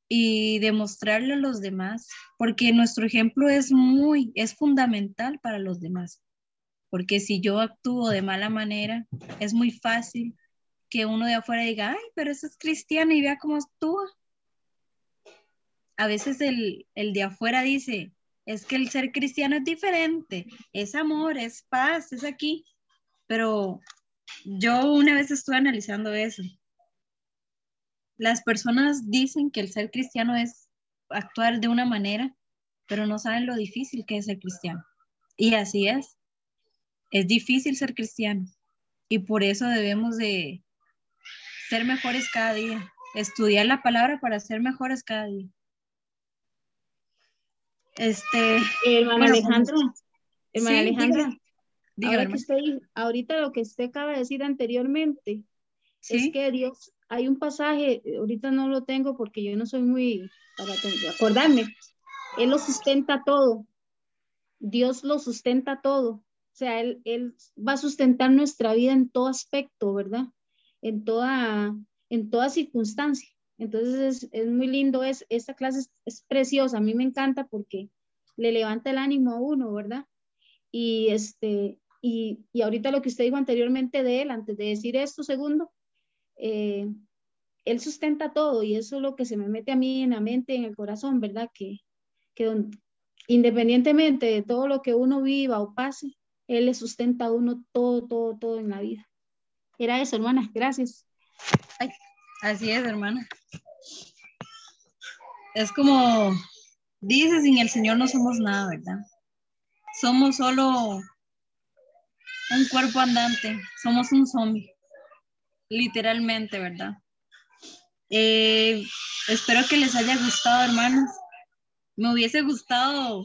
y demostrarle a los demás, porque nuestro ejemplo es muy, es fundamental para los demás, porque si yo actúo de mala manera, es muy fácil que uno de afuera diga, ay, pero eso es cristiano y vea cómo actúa. A veces el, el de afuera dice, es que el ser cristiano es diferente, es amor, es paz, es aquí, pero yo una vez estuve analizando eso. Las personas dicen que el ser cristiano es actuar de una manera, pero no saben lo difícil que es ser cristiano. Y así es. Es difícil ser cristiano. Y por eso debemos de ser mejores cada día. Estudiar la palabra para ser mejores cada día. Este,
hermana
bueno,
Alejandra, hermana
sí,
Alejandra.
Dígame,
ahora que usted, ahorita lo que usted acaba de decir anteriormente,
Sí.
es que Dios, hay un pasaje, ahorita no lo tengo porque yo no soy muy, para acordarme, Él lo sustenta todo, Dios lo sustenta todo, o sea, Él, él va a sustentar nuestra vida en todo aspecto, ¿verdad? En toda, en toda circunstancia. Entonces es, es muy lindo, es, esta clase es, preciosa, a mí me encanta porque le levanta el ánimo a uno, ¿verdad? Y, este, y, y ahorita lo que usted dijo anteriormente de él, antes de decir esto, segundo, eh, él sustenta todo y eso es lo que se me mete a mí en la mente, en el corazón, ¿verdad? Que, que independientemente de todo lo que uno viva o pase, él le sustenta a uno todo, todo, todo en la vida. Era eso, hermana, gracias.
Ay, así es, hermana. Es como dice, sin el Señor no somos nada, ¿verdad? Somos solo un cuerpo andante, somos un zombie, literalmente, ¿verdad? Eh, espero que les haya gustado, hermanos. Me hubiese gustado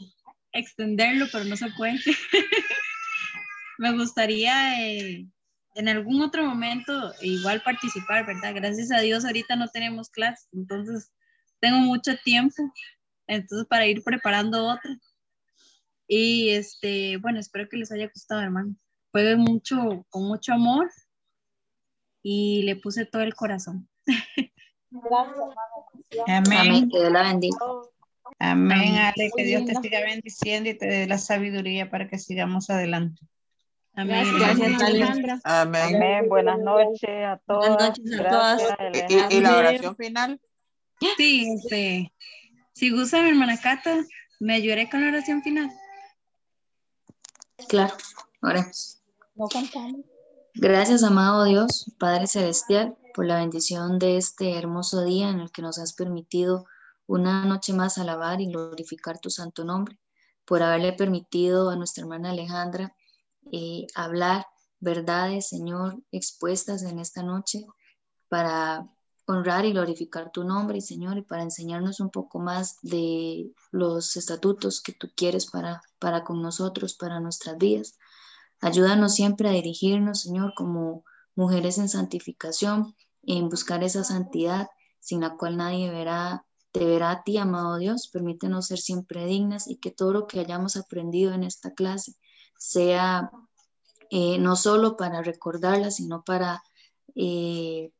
extenderlo, pero no se puede. Me gustaría eh, en algún otro momento igual participar, ¿verdad? Gracias a Dios ahorita no tenemos clases, entonces tengo mucho tiempo, entonces para ir preparando otra. Y este, bueno, espero que les haya gustado, hermano. Fue mucho, con mucho amor y le puse todo el corazón.
Gracias, hermana.
Amén. Que Dios la bendiga.
Amén, Ale, que Dios te siga bendiciendo y te dé la sabiduría para que sigamos adelante.
Amén.
Gracias, Alejandra.
Amén.
Amén. Buenas noches a todos.
Buenas noches a todas.
¿Y, y la oración final?
Sí, este, si gusta mi hermana Cata, ¿me ayudaré con la oración final?
Claro, oremos.
No contamos.
Gracias, amado Dios, Padre Celestial, por la bendición de este hermoso día en el que nos has permitido una noche más alabar y glorificar tu santo nombre, por haberle permitido a nuestra hermana Alejandra hablar verdades, Señor, expuestas en esta noche para honrar y glorificar tu nombre, Señor, y para enseñarnos un poco más de los estatutos que tú quieres para, para con nosotros, para nuestras vidas. Ayúdanos siempre a dirigirnos, Señor, como mujeres en santificación, en buscar esa santidad sin la cual nadie verá, te verá a ti, amado Dios. Permítenos ser siempre dignas y que todo lo que hayamos aprendido en esta clase sea eh, no solo para recordarla, sino para eh,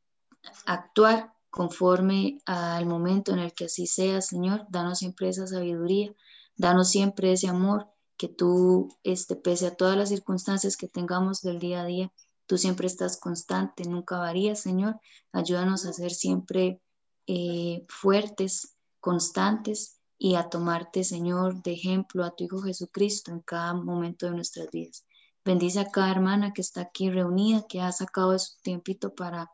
actuar conforme al momento en el que así sea, Señor. Danos siempre esa sabiduría, danos siempre ese amor que tú, este, pese a todas las circunstancias que tengamos del día a día, tú siempre estás constante, nunca varías, Señor. Ayúdanos a ser siempre eh, fuertes, constantes y a tomarte, Señor, de ejemplo a tu Hijo Jesucristo en cada momento de nuestras vidas. Bendice a cada hermana que está aquí reunida, que ha sacado su tiempito para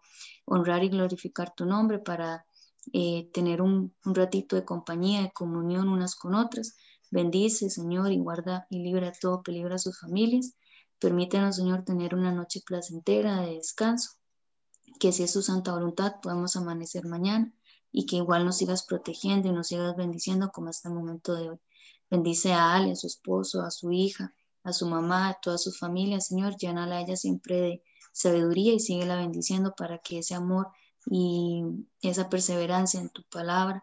honrar y glorificar tu nombre, para eh, tener un, un ratito de compañía, de comunión unas con otras. Bendice, Señor, y guarda y libra a todo peligro a sus familias. Permítenos, Señor, tener una noche placentera de descanso, que si es su santa voluntad podamos amanecer mañana y que igual nos sigas protegiendo y nos sigas bendiciendo como hasta el momento de hoy. Bendice a Ale, a su esposo, a su hija, a su mamá, a toda su familia, Señor, llénala a ella siempre de sabiduría y síguela bendiciendo para que ese amor y esa perseverancia en tu palabra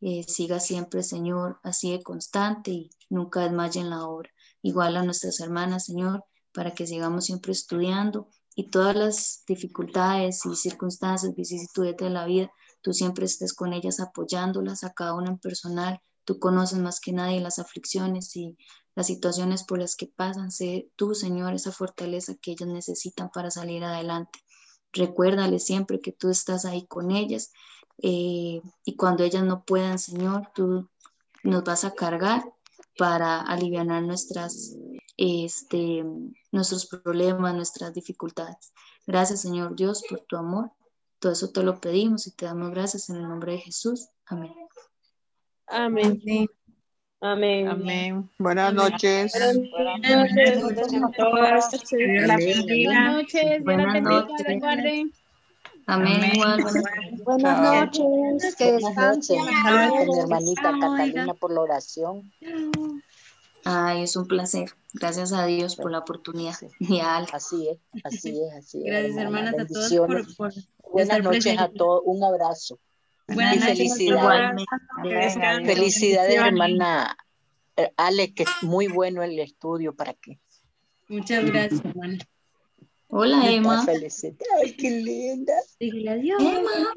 eh, siga siempre, Señor, así de constante y nunca desmaye en la obra. Igual a nuestras hermanas, Señor, para que sigamos siempre estudiando y todas las dificultades y circunstancias, vicisitudes de la vida, tú siempre estés con ellas apoyándolas a cada una en personal. Tú conoces más que nadie las aflicciones y las situaciones por las que pasan. Sé tú, Señor, esa fortaleza que ellas necesitan para salir adelante. Recuérdales siempre que tú estás ahí con ellas eh, y cuando ellas no puedan, Señor, tú nos vas a cargar para aliviar nuestras, este, nuestros problemas, nuestras dificultades. Gracias, Señor Dios, por tu amor. Todo eso te lo pedimos y te damos gracias en el nombre de Jesús. Amén.
Amén.
Amén.
Amén. Buenas noches.
Buenas noches a todas.
Buenas noches.
Buenas noches. Amén.
Buenas noches, que
Buenas noches.
descansen.
Gracias, mi hermanita Catalina, por la oración.
Ay, es un placer. Gracias a Dios por la oportunidad.
Así es, así es, así es.
Gracias,
hermana.
hermanas, a todos por
Buenas noches a todos. Un abrazo.
Buenas
y
noches.
felicidades. Felicidades, hermana eh, Ale, que es muy bueno el estudio para que.
Muchas gracias, hermana.
Hola, Emma.
Felicidades. Ay, qué linda.
Dígale adiós.
Emma.